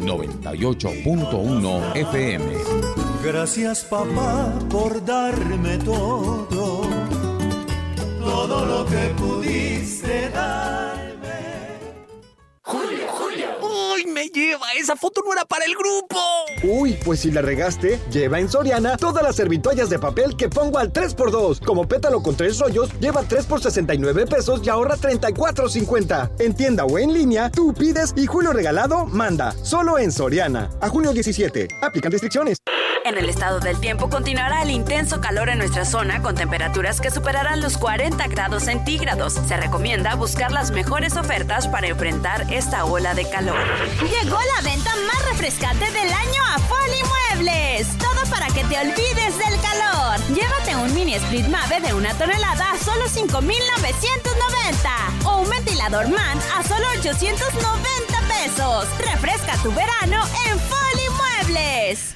98.1 FM. Gracias papá por darme todo, ¡Esa foto no era para el grupo! Uy, pues si la regaste, lleva en Soriana todas las servitoallas de papel que pongo al 3x2. Como pétalo con tres rollos, lleva 3 por 69 pesos y ahorra 34.50. En tienda o en línea, tú pides y Julio Regalado manda. Solo en Soriana. A junio 17. Aplican restricciones. En el estado del tiempo continuará el intenso calor en nuestra zona con temperaturas que superarán los 40 grados centígrados. Se recomienda buscar las mejores ofertas para enfrentar esta ola de calor. Llegó la venta más refrescante del año a Foli Muebles. Todo para que te olvides del calor. Llévate un mini split Mave de una tonelada a solo 5,990 o un ventilador MAN a solo 890 pesos. Refresca tu verano en Foli Muebles.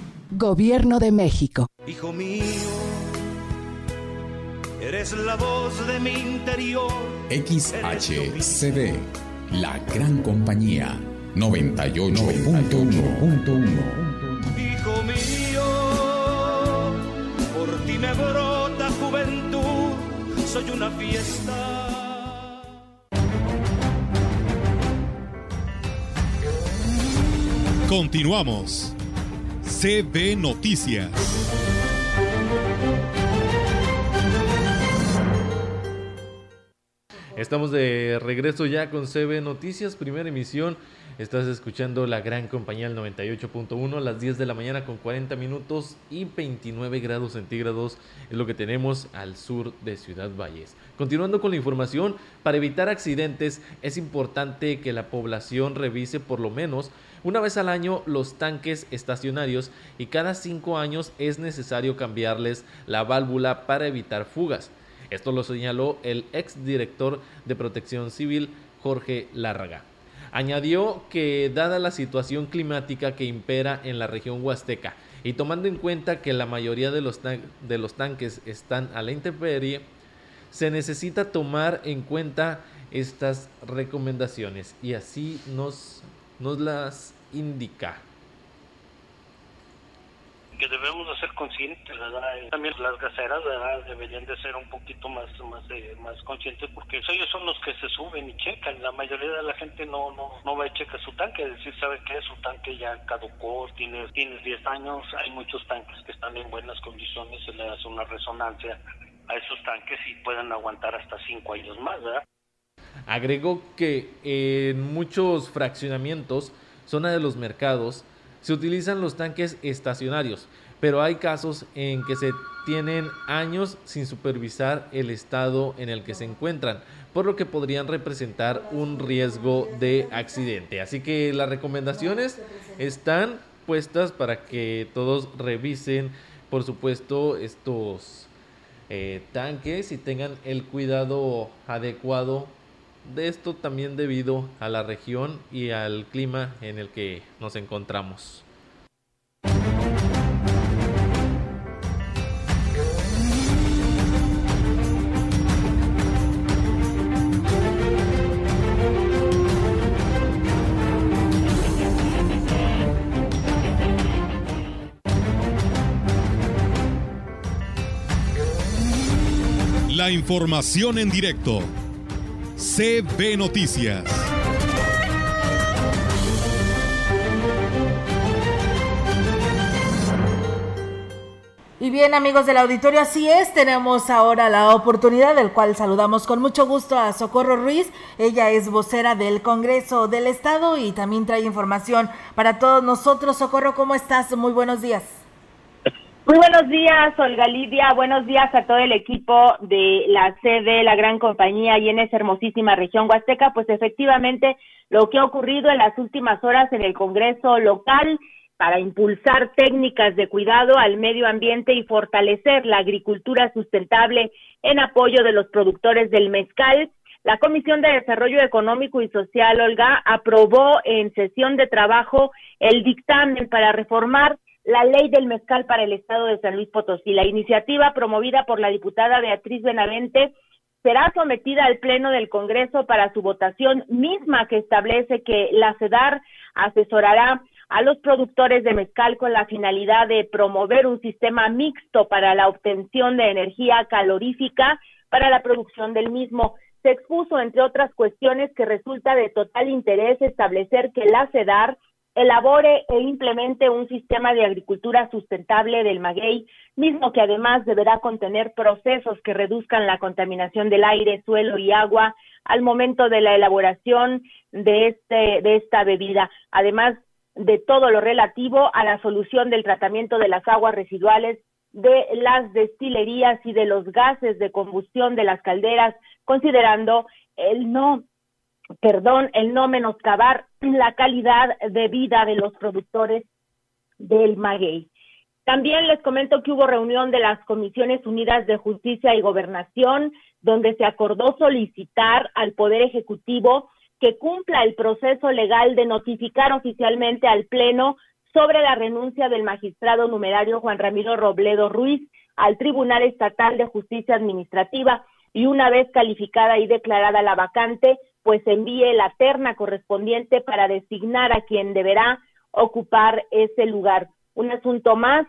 Gobierno de México. Hijo mío, eres la voz de mi interior. XHCD, la gran compañía 98.1. Hijo mío, por ti me brota juventud, soy una fiesta. Continuamos. CB Noticias. Estamos de regreso ya con CB Noticias, primera emisión. Estás escuchando la gran compañía el 98.1 a las 10 de la mañana con 40 minutos y 29 grados centígrados es lo que tenemos al sur de Ciudad Valles. Continuando con la información, para evitar accidentes es importante que la población revise por lo menos una vez al año los tanques estacionarios y cada cinco años es necesario cambiarles la válvula para evitar fugas. Esto lo señaló el exdirector de Protección Civil, Jorge Lárraga. Añadió que dada la situación climática que impera en la región huasteca y tomando en cuenta que la mayoría de los, de los tanques están a la intemperie, se necesita tomar en cuenta estas recomendaciones y así nos, nos las indica que debemos de ser conscientes, ¿verdad? También las gaseras, ¿verdad? Deberían de ser un poquito más más eh, más conscientes porque ellos son los que se suben y checan. La mayoría de la gente no no no va a checar su tanque, es decir, sabe que su tanque ya caducó, tienes tienes 10 años, hay muchos tanques que están en buenas condiciones, se le hace una resonancia a esos tanques y pueden aguantar hasta 5 años más, ¿verdad? Agregó que en muchos fraccionamientos, zona de los mercados, se utilizan los tanques estacionarios, pero hay casos en que se tienen años sin supervisar el estado en el que se encuentran, por lo que podrían representar un riesgo de accidente. Así que las recomendaciones están puestas para que todos revisen, por supuesto, estos eh, tanques y tengan el cuidado adecuado de esto también debido a la región y al clima en el que nos encontramos. La información en directo CB Noticias. Y bien amigos del auditorio, así es, tenemos ahora la oportunidad del cual saludamos con mucho gusto a Socorro Ruiz. Ella es vocera del Congreso del Estado y también trae información para todos nosotros. Socorro, ¿cómo estás? Muy buenos días. Muy buenos días, Olga Lidia. Buenos días a todo el equipo de la sede, la gran compañía y en esa hermosísima región huasteca. Pues efectivamente, lo que ha ocurrido en las últimas horas en el Congreso local para impulsar técnicas de cuidado al medio ambiente y fortalecer la agricultura sustentable en apoyo de los productores del mezcal. La Comisión de Desarrollo Económico y Social, Olga, aprobó en sesión de trabajo el dictamen para reformar la ley del mezcal para el estado de San Luis Potosí. La iniciativa promovida por la diputada Beatriz Benavente será sometida al Pleno del Congreso para su votación misma que establece que la CEDAR asesorará a los productores de mezcal con la finalidad de promover un sistema mixto para la obtención de energía calorífica para la producción del mismo. Se expuso, entre otras cuestiones, que resulta de total interés establecer que la CEDAR elabore e implemente un sistema de agricultura sustentable del maguey, mismo que además deberá contener procesos que reduzcan la contaminación del aire, suelo y agua al momento de la elaboración de este de esta bebida, además de todo lo relativo a la solución del tratamiento de las aguas residuales de las destilerías y de los gases de combustión de las calderas, considerando el no perdón, el no menoscabar la calidad de vida de los productores del maguey. También les comento que hubo reunión de las Comisiones Unidas de Justicia y Gobernación, donde se acordó solicitar al Poder Ejecutivo que cumpla el proceso legal de notificar oficialmente al Pleno sobre la renuncia del magistrado numerario Juan Ramiro Robledo Ruiz al Tribunal Estatal de Justicia Administrativa y una vez calificada y declarada la vacante, pues envíe la terna correspondiente para designar a quien deberá ocupar ese lugar. Un asunto más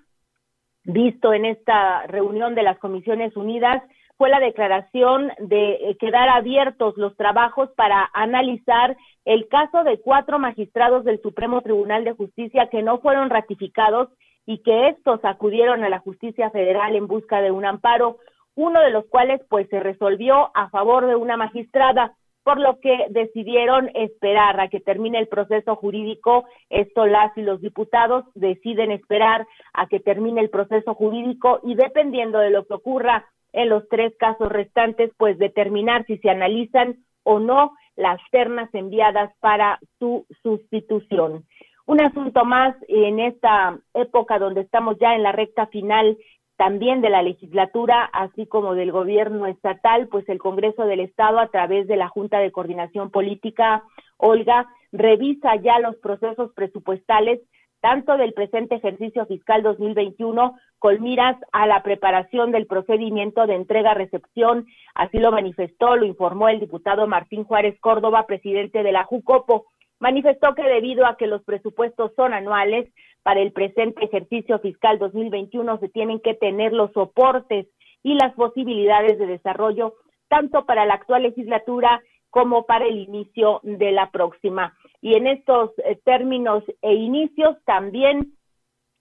visto en esta reunión de las Comisiones Unidas fue la declaración de eh, quedar abiertos los trabajos para analizar el caso de cuatro magistrados del Supremo Tribunal de Justicia que no fueron ratificados y que estos acudieron a la justicia federal en busca de un amparo, uno de los cuales pues se resolvió a favor de una magistrada, por lo que decidieron esperar a que termine el proceso jurídico. Esto las y los diputados deciden esperar a que termine el proceso jurídico y dependiendo de lo que ocurra en los tres casos restantes, pues determinar si se analizan o no las ternas enviadas para su sustitución. Un asunto más en esta época donde estamos ya en la recta final también de la legislatura, así como del gobierno estatal, pues el Congreso del Estado, a través de la Junta de Coordinación Política, Olga, revisa ya los procesos presupuestales, tanto del presente ejercicio fiscal 2021, con miras a la preparación del procedimiento de entrega-recepción, así lo manifestó, lo informó el diputado Martín Juárez Córdoba, presidente de la JUCOPO. Manifestó que debido a que los presupuestos son anuales, para el presente ejercicio fiscal 2021 se tienen que tener los soportes y las posibilidades de desarrollo tanto para la actual legislatura como para el inicio de la próxima. Y en estos eh, términos e inicios también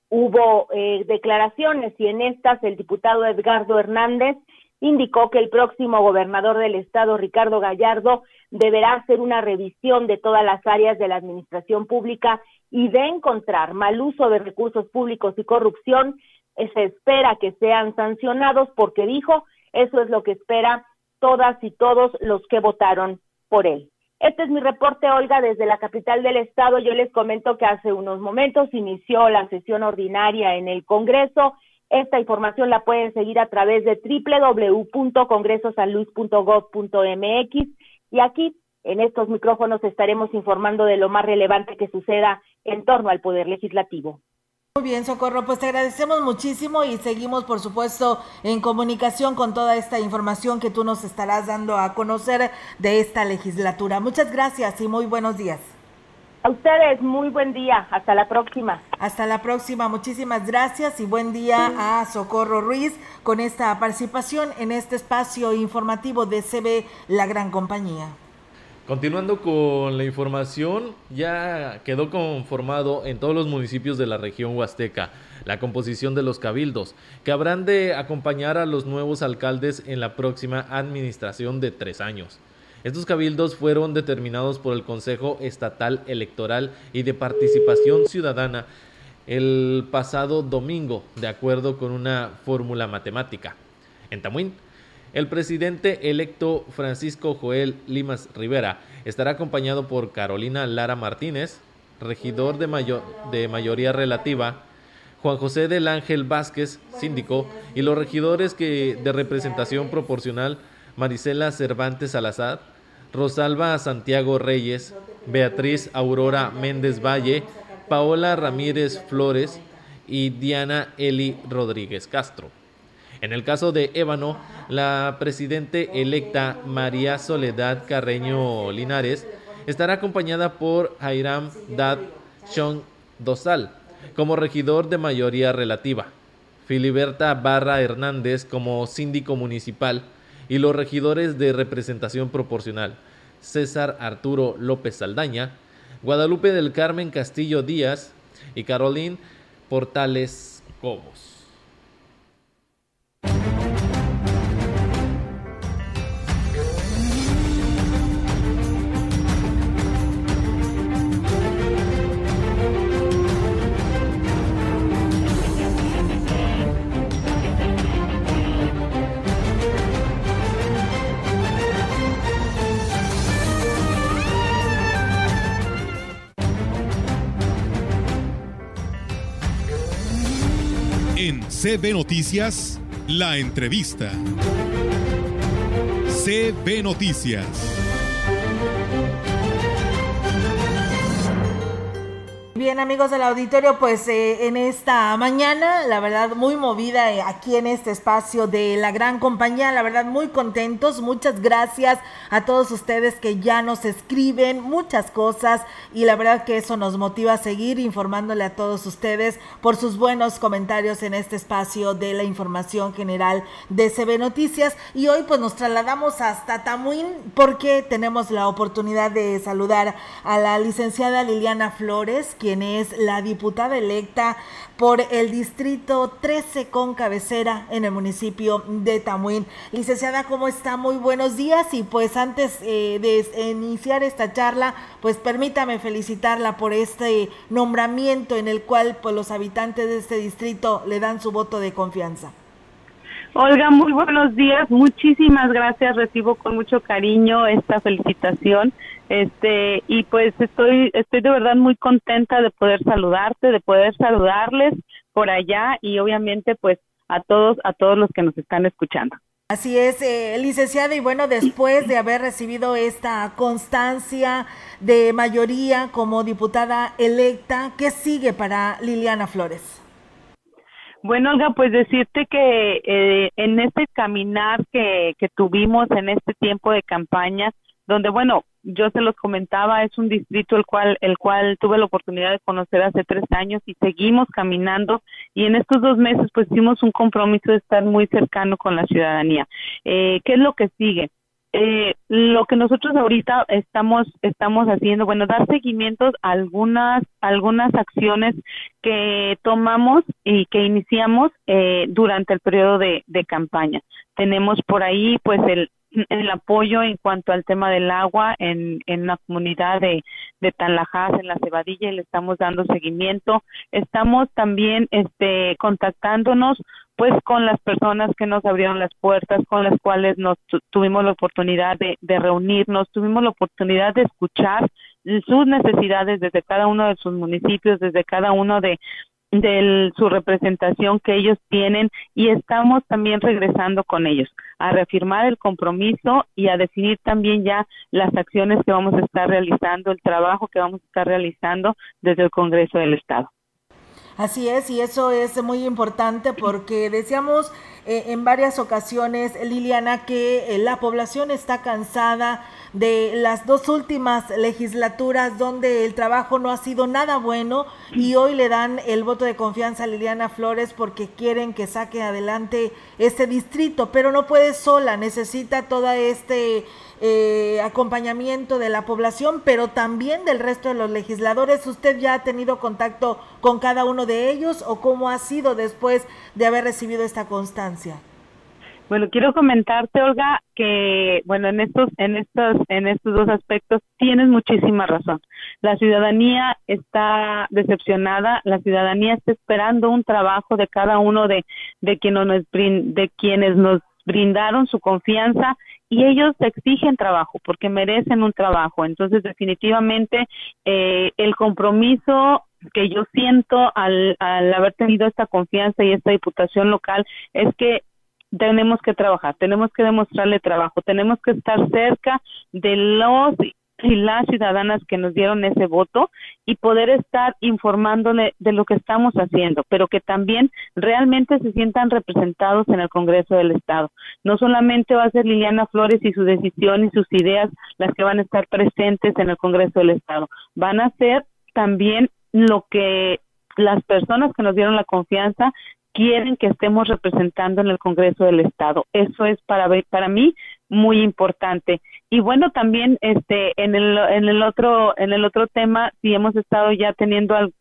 hubo eh, declaraciones y en estas el diputado Edgardo Hernández indicó que el próximo gobernador del estado, Ricardo Gallardo, deberá hacer una revisión de todas las áreas de la administración pública y de encontrar mal uso de recursos públicos y corrupción, eh, se espera que sean sancionados porque dijo, eso es lo que espera todas y todos los que votaron por él. Este es mi reporte, Olga, desde la capital del estado. Yo les comento que hace unos momentos inició la sesión ordinaria en el Congreso esta información la pueden seguir a través de www.congresosanluis.gov.mx y aquí en estos micrófonos estaremos informando de lo más relevante que suceda en torno al Poder Legislativo. Muy bien, Socorro, pues te agradecemos muchísimo y seguimos, por supuesto, en comunicación con toda esta información que tú nos estarás dando a conocer de esta legislatura. Muchas gracias y muy buenos días. A ustedes, muy buen día. Hasta la próxima. Hasta la próxima. Muchísimas gracias y buen día a Socorro Ruiz con esta participación en este espacio informativo de CB La Gran Compañía. Continuando con la información, ya quedó conformado en todos los municipios de la región huasteca la composición de los cabildos, que habrán de acompañar a los nuevos alcaldes en la próxima administración de tres años. Estos cabildos fueron determinados por el Consejo Estatal Electoral y de Participación Ciudadana el pasado domingo, de acuerdo con una fórmula matemática. En Tamuín, el presidente electo Francisco Joel Limas Rivera estará acompañado por Carolina Lara Martínez, regidor de, de mayoría relativa, Juan José del Ángel Vázquez, síndico, y los regidores que, de representación proporcional Marisela Cervantes Salazar, Rosalba Santiago Reyes, Beatriz Aurora Méndez Valle, Paola Ramírez Flores y Diana Eli Rodríguez Castro. En el caso de Ébano, la presidente electa María Soledad Carreño Linares estará acompañada por Jairam Dad Chong Dosal como regidor de mayoría relativa, Filiberta Barra Hernández como síndico municipal, y los regidores de representación proporcional, César Arturo López Saldaña, Guadalupe del Carmen Castillo Díaz y Carolín Portales Cobos. CB Noticias, la entrevista. CB Noticias. Bien, amigos del auditorio, pues eh, en esta mañana, la verdad, muy movida eh, aquí en este espacio de la gran compañía, la verdad, muy contentos. Muchas gracias a todos ustedes que ya nos escriben muchas cosas y la verdad que eso nos motiva a seguir informándole a todos ustedes por sus buenos comentarios en este espacio de la información general de CB Noticias. Y hoy pues nos trasladamos hasta Tamuín porque tenemos la oportunidad de saludar a la licenciada Liliana Flores es la diputada electa por el distrito 13 con cabecera en el municipio de Tamuín. Licenciada, ¿cómo está? Muy buenos días y pues antes eh, de iniciar esta charla, pues permítame felicitarla por este nombramiento en el cual pues los habitantes de este distrito le dan su voto de confianza. Olga, muy buenos días. Muchísimas gracias. Recibo con mucho cariño esta felicitación. Este, y pues estoy, estoy de verdad muy contenta de poder saludarte, de poder saludarles por allá y obviamente pues a todos, a todos los que nos están escuchando. Así es, eh, licenciada, y bueno, después de haber recibido esta constancia de mayoría como diputada electa, ¿qué sigue para Liliana Flores? Bueno, Olga, pues decirte que eh, en este caminar que, que tuvimos en este tiempo de campaña, donde bueno, yo se los comentaba, es un distrito el cual, el cual tuve la oportunidad de conocer hace tres años y seguimos caminando y en estos dos meses pues hicimos un compromiso de estar muy cercano con la ciudadanía. Eh, ¿Qué es lo que sigue? Eh, lo que nosotros ahorita estamos estamos haciendo, bueno, dar seguimientos a algunas algunas acciones que tomamos y que iniciamos eh, durante el periodo de, de campaña. Tenemos por ahí, pues, el el apoyo en cuanto al tema del agua en, en la comunidad de, de en la Cebadilla, y le estamos dando seguimiento. Estamos también este, contactándonos pues con las personas que nos abrieron las puertas, con las cuales nos tuvimos la oportunidad de, de reunirnos, tuvimos la oportunidad de escuchar sus necesidades desde cada uno de sus municipios, desde cada uno de, de su representación que ellos tienen y estamos también regresando con ellos a reafirmar el compromiso y a definir también ya las acciones que vamos a estar realizando, el trabajo que vamos a estar realizando desde el Congreso del Estado. Así es, y eso es muy importante porque decíamos eh, en varias ocasiones, Liliana, que eh, la población está cansada de las dos últimas legislaturas donde el trabajo no ha sido nada bueno y hoy le dan el voto de confianza a Liliana Flores porque quieren que saque adelante este distrito, pero no puede sola, necesita todo este eh, acompañamiento de la población, pero también del resto de los legisladores. ¿Usted ya ha tenido contacto con cada uno de ellos o cómo ha sido después de haber recibido esta constancia? Bueno, quiero comentarte, Olga, que bueno, en estos, en estos, en estos dos aspectos tienes muchísima razón. La ciudadanía está decepcionada, la ciudadanía está esperando un trabajo de cada uno de, de, quienes, nos, de quienes nos brindaron su confianza y ellos exigen trabajo porque merecen un trabajo. Entonces, definitivamente, eh, el compromiso que yo siento al, al haber tenido esta confianza y esta diputación local es que tenemos que trabajar, tenemos que demostrarle trabajo, tenemos que estar cerca de los y las ciudadanas que nos dieron ese voto y poder estar informándole de lo que estamos haciendo, pero que también realmente se sientan representados en el Congreso del Estado. No solamente va a ser Liliana Flores y su decisión y sus ideas las que van a estar presentes en el Congreso del Estado, van a ser también lo que las personas que nos dieron la confianza quieren que estemos representando en el Congreso del Estado. Eso es para para mí muy importante. Y bueno, también este en el en el otro en el otro tema sí hemos estado ya teniendo al,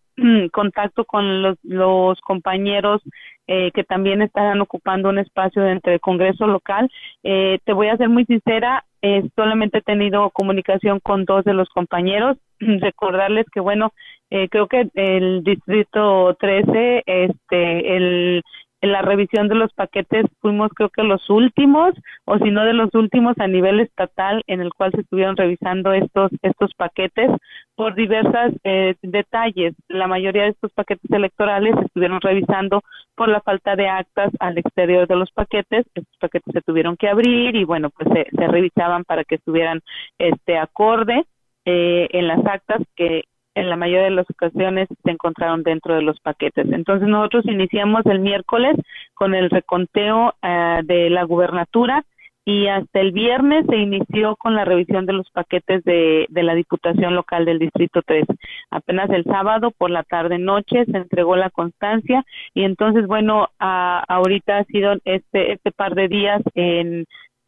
contacto con los, los compañeros eh, que también estarán ocupando un espacio dentro del Congreso local. Eh, te voy a ser muy sincera, eh, solamente he tenido comunicación con dos de los compañeros. Recordarles que, bueno, eh, creo que el distrito 13, este, el, en la revisión de los paquetes fuimos creo que los últimos o si no de los últimos a nivel estatal en el cual se estuvieron revisando estos estos paquetes por diversos eh, detalles. La mayoría de estos paquetes electorales se estuvieron revisando por la falta de actas al exterior de los paquetes. Estos paquetes se tuvieron que abrir y bueno pues se, se revisaban para que estuvieran este acorde eh, en las actas que en la mayoría de las ocasiones se encontraron dentro de los paquetes. Entonces nosotros iniciamos el miércoles con el reconteo eh, de la gubernatura y hasta el viernes se inició con la revisión de los paquetes de, de la Diputación Local del Distrito 3. Apenas el sábado por la tarde noche se entregó la constancia y entonces bueno, ahorita ha sido este este par de días en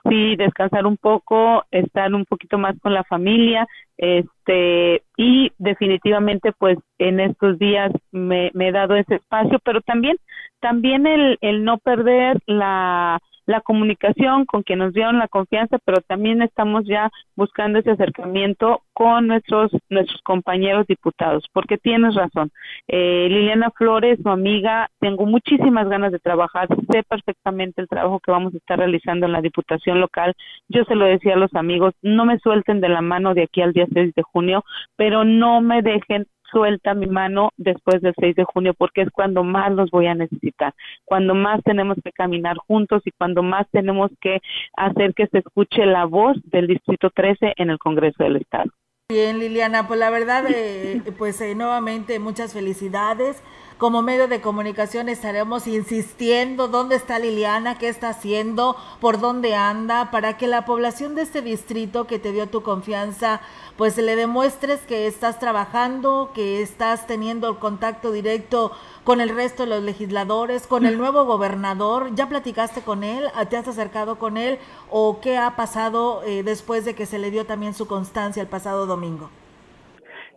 sí descansar un poco, estar un poquito más con la familia, este y definitivamente pues en estos días me, me he dado ese espacio, pero también también el, el no perder la la comunicación con quien nos dieron la confianza, pero también estamos ya buscando ese acercamiento con nuestros nuestros compañeros diputados, porque tienes razón. Eh, Liliana Flores, su amiga, tengo muchísimas ganas de trabajar, sé perfectamente el trabajo que vamos a estar realizando en la Diputación local. Yo se lo decía a los amigos, no me suelten de la mano de aquí al día 6 de junio, pero no me dejen suelta mi mano después del 6 de junio porque es cuando más los voy a necesitar, cuando más tenemos que caminar juntos y cuando más tenemos que hacer que se escuche la voz del Distrito 13 en el Congreso del Estado. Bien, Liliana, pues la verdad, eh, pues eh, nuevamente muchas felicidades como medio de comunicación estaremos insistiendo dónde está Liliana, qué está haciendo, por dónde anda, para que la población de este distrito que te dio tu confianza, pues le demuestres que estás trabajando, que estás teniendo el contacto directo con el resto de los legisladores, con el nuevo gobernador. ¿Ya platicaste con él? ¿Te has acercado con él? ¿O qué ha pasado eh, después de que se le dio también su constancia el pasado domingo?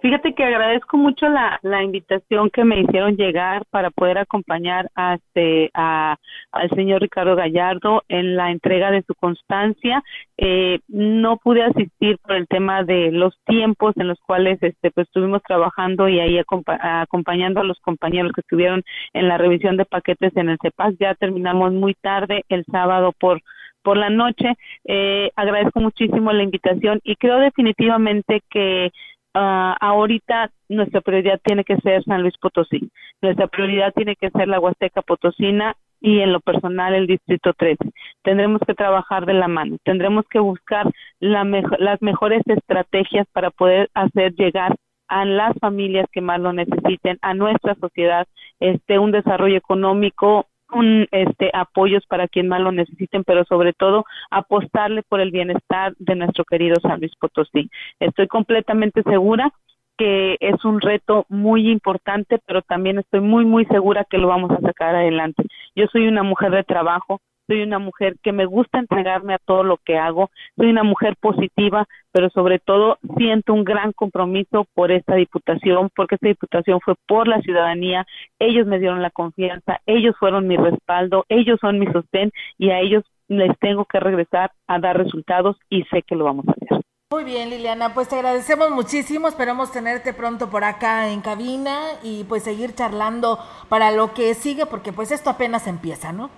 Fíjate que agradezco mucho la, la invitación que me hicieron llegar para poder acompañar a este, a, al señor Ricardo Gallardo en la entrega de su constancia. Eh, no pude asistir por el tema de los tiempos en los cuales este, pues, estuvimos trabajando y ahí acompañando a los compañeros que estuvieron en la revisión de paquetes en el CEPAS. Ya terminamos muy tarde el sábado por por la noche. Eh, agradezco muchísimo la invitación y creo definitivamente que uh, ahorita nuestra prioridad tiene que ser San Luis Potosí, nuestra prioridad tiene que ser la Huasteca Potosina y en lo personal el Distrito 13. Tendremos que trabajar de la mano, tendremos que buscar la las mejores estrategias para poder hacer llegar a las familias que más lo necesiten, a nuestra sociedad, este un desarrollo económico un este apoyos para quien más lo necesiten, pero sobre todo apostarle por el bienestar de nuestro querido San Luis Potosí. Estoy completamente segura que es un reto muy importante, pero también estoy muy, muy segura que lo vamos a sacar adelante. Yo soy una mujer de trabajo, soy una mujer que me gusta entregarme a todo lo que hago, soy una mujer positiva, pero sobre todo siento un gran compromiso por esta diputación, porque esta diputación fue por la ciudadanía, ellos me dieron la confianza, ellos fueron mi respaldo, ellos son mi sostén y a ellos les tengo que regresar a dar resultados y sé que lo vamos a hacer. Muy bien, Liliana, pues te agradecemos muchísimo, esperamos tenerte pronto por acá en cabina y pues seguir charlando para lo que sigue, porque pues esto apenas empieza, ¿no?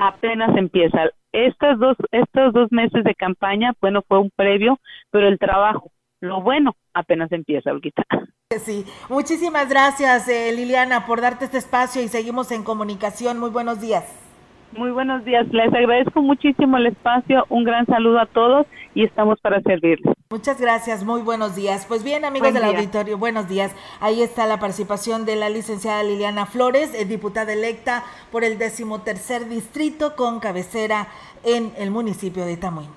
Apenas empieza. Estos dos, estos dos meses de campaña, bueno, fue un previo, pero el trabajo, lo bueno, apenas empieza, Olguita. Sí, muchísimas gracias, eh, Liliana, por darte este espacio y seguimos en comunicación. Muy buenos días. Muy buenos días, les agradezco muchísimo el espacio, un gran saludo a todos y estamos para servirles. Muchas gracias, muy buenos días. Pues bien, amigos del auditorio, buenos días. Ahí está la participación de la licenciada Liliana Flores, eh, diputada electa por el decimotercer distrito con cabecera en el municipio de Tamuín.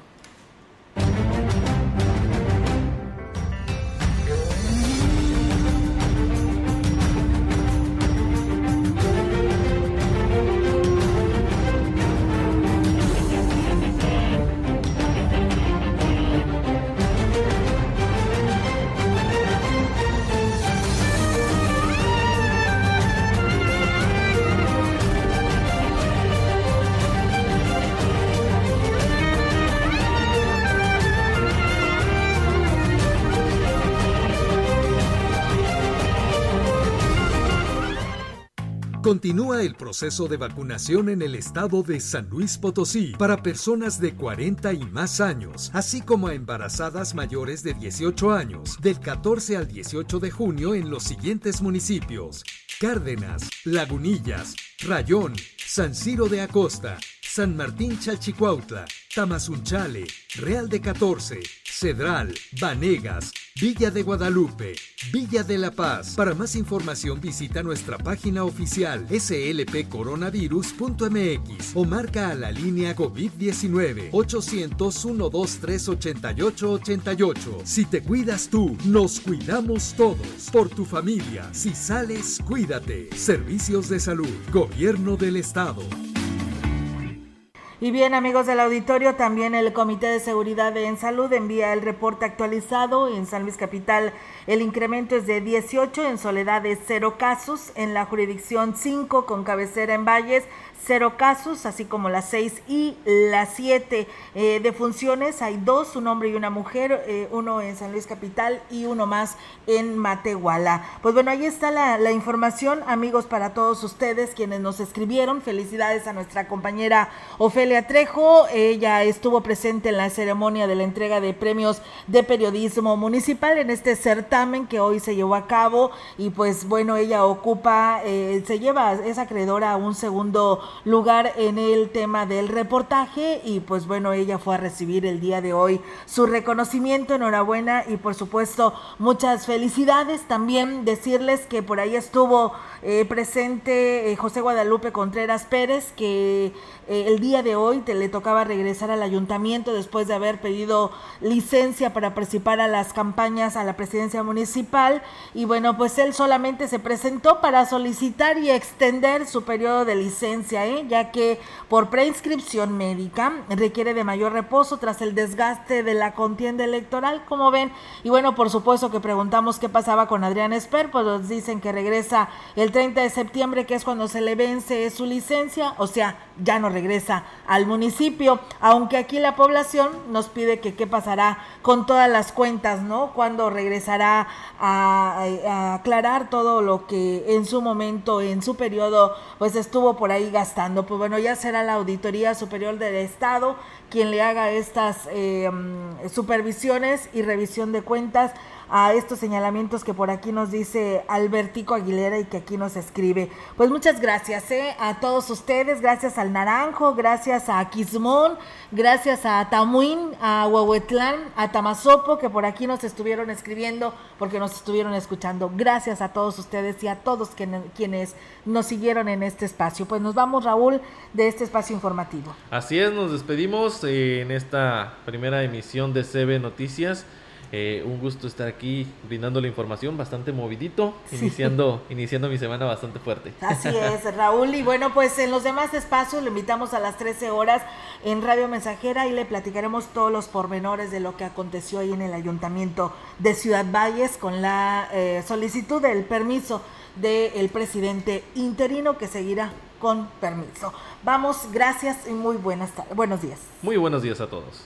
Continúa el proceso de vacunación en el estado de San Luis Potosí para personas de 40 y más años, así como a embarazadas mayores de 18 años, del 14 al 18 de junio en los siguientes municipios: Cárdenas, Lagunillas, Rayón, San Ciro de Acosta, San Martín Chalchicuautla, Tamazunchale, Real de 14, Cedral, Vanegas, Villa de Guadalupe, Villa de La Paz. Para más información visita nuestra página oficial slpcoronavirus.mx o marca a la línea COVID-19 800-123-8888. Si te cuidas tú, nos cuidamos todos. Por tu familia, si sales, cuídate. Servicios de salud, Gobierno del Estado. Y bien, amigos del auditorio, también el Comité de Seguridad en Salud envía el reporte actualizado. En San Luis Capital el incremento es de 18, en Soledad de 0 casos, en la jurisdicción 5 con cabecera en Valles cero casos, así como las seis y las siete eh, defunciones. Hay dos, un hombre y una mujer, eh, uno en San Luis Capital y uno más en Matehuala. Pues bueno, ahí está la, la, información, amigos, para todos ustedes quienes nos escribieron. Felicidades a nuestra compañera Ofelia Trejo. Ella estuvo presente en la ceremonia de la entrega de premios de periodismo municipal en este certamen que hoy se llevó a cabo. Y pues bueno, ella ocupa, eh, se lleva, es acreedora a un segundo lugar en el tema del reportaje y pues bueno, ella fue a recibir el día de hoy su reconocimiento, enhorabuena y por supuesto muchas felicidades. También decirles que por ahí estuvo eh, presente eh, José Guadalupe Contreras Pérez, que eh, el día de hoy te, le tocaba regresar al ayuntamiento después de haber pedido licencia para participar a las campañas a la presidencia municipal. Y bueno, pues él solamente se presentó para solicitar y extender su periodo de licencia, ¿eh? ya que por preinscripción médica requiere de mayor reposo tras el desgaste de la contienda electoral, como ven, y bueno, por supuesto que preguntamos qué pasaba con Adrián Esper, pues nos dicen que regresa el 30 de septiembre, que es cuando se le vence su licencia, o sea, ya no regresa al municipio, aunque aquí la población nos pide que qué pasará con todas las cuentas, ¿no? Cuando regresará a, aclarar todo lo que en su momento, en su periodo, pues estuvo por ahí gastando. Pues bueno, ya será la Auditoría Superior del Estado quien le haga estas eh, supervisiones y revisión de cuentas a estos señalamientos que por aquí nos dice Albertico Aguilera y que aquí nos escribe. Pues muchas gracias ¿eh? a todos ustedes, gracias al Naranjo, gracias a Quismón, gracias a Tamuín, a Huehuetlán, a Tamazopo, que por aquí nos estuvieron escribiendo porque nos estuvieron escuchando. Gracias a todos ustedes y a todos quienes nos siguieron en este espacio. Pues nos vamos, Raúl, de este espacio informativo. Así es, nos despedimos eh, en esta primera emisión de CB Noticias. Eh, un gusto estar aquí brindando la información bastante movidito, sí. iniciando, iniciando mi semana bastante fuerte. Así es, Raúl. Y bueno, pues en los demás espacios le invitamos a las 13 horas en Radio Mensajera y le platicaremos todos los pormenores de lo que aconteció ahí en el ayuntamiento de Ciudad Valles con la eh, solicitud del permiso del presidente interino que seguirá con permiso. Vamos, gracias y muy buenas tardes. Buenos días. Muy buenos días a todos.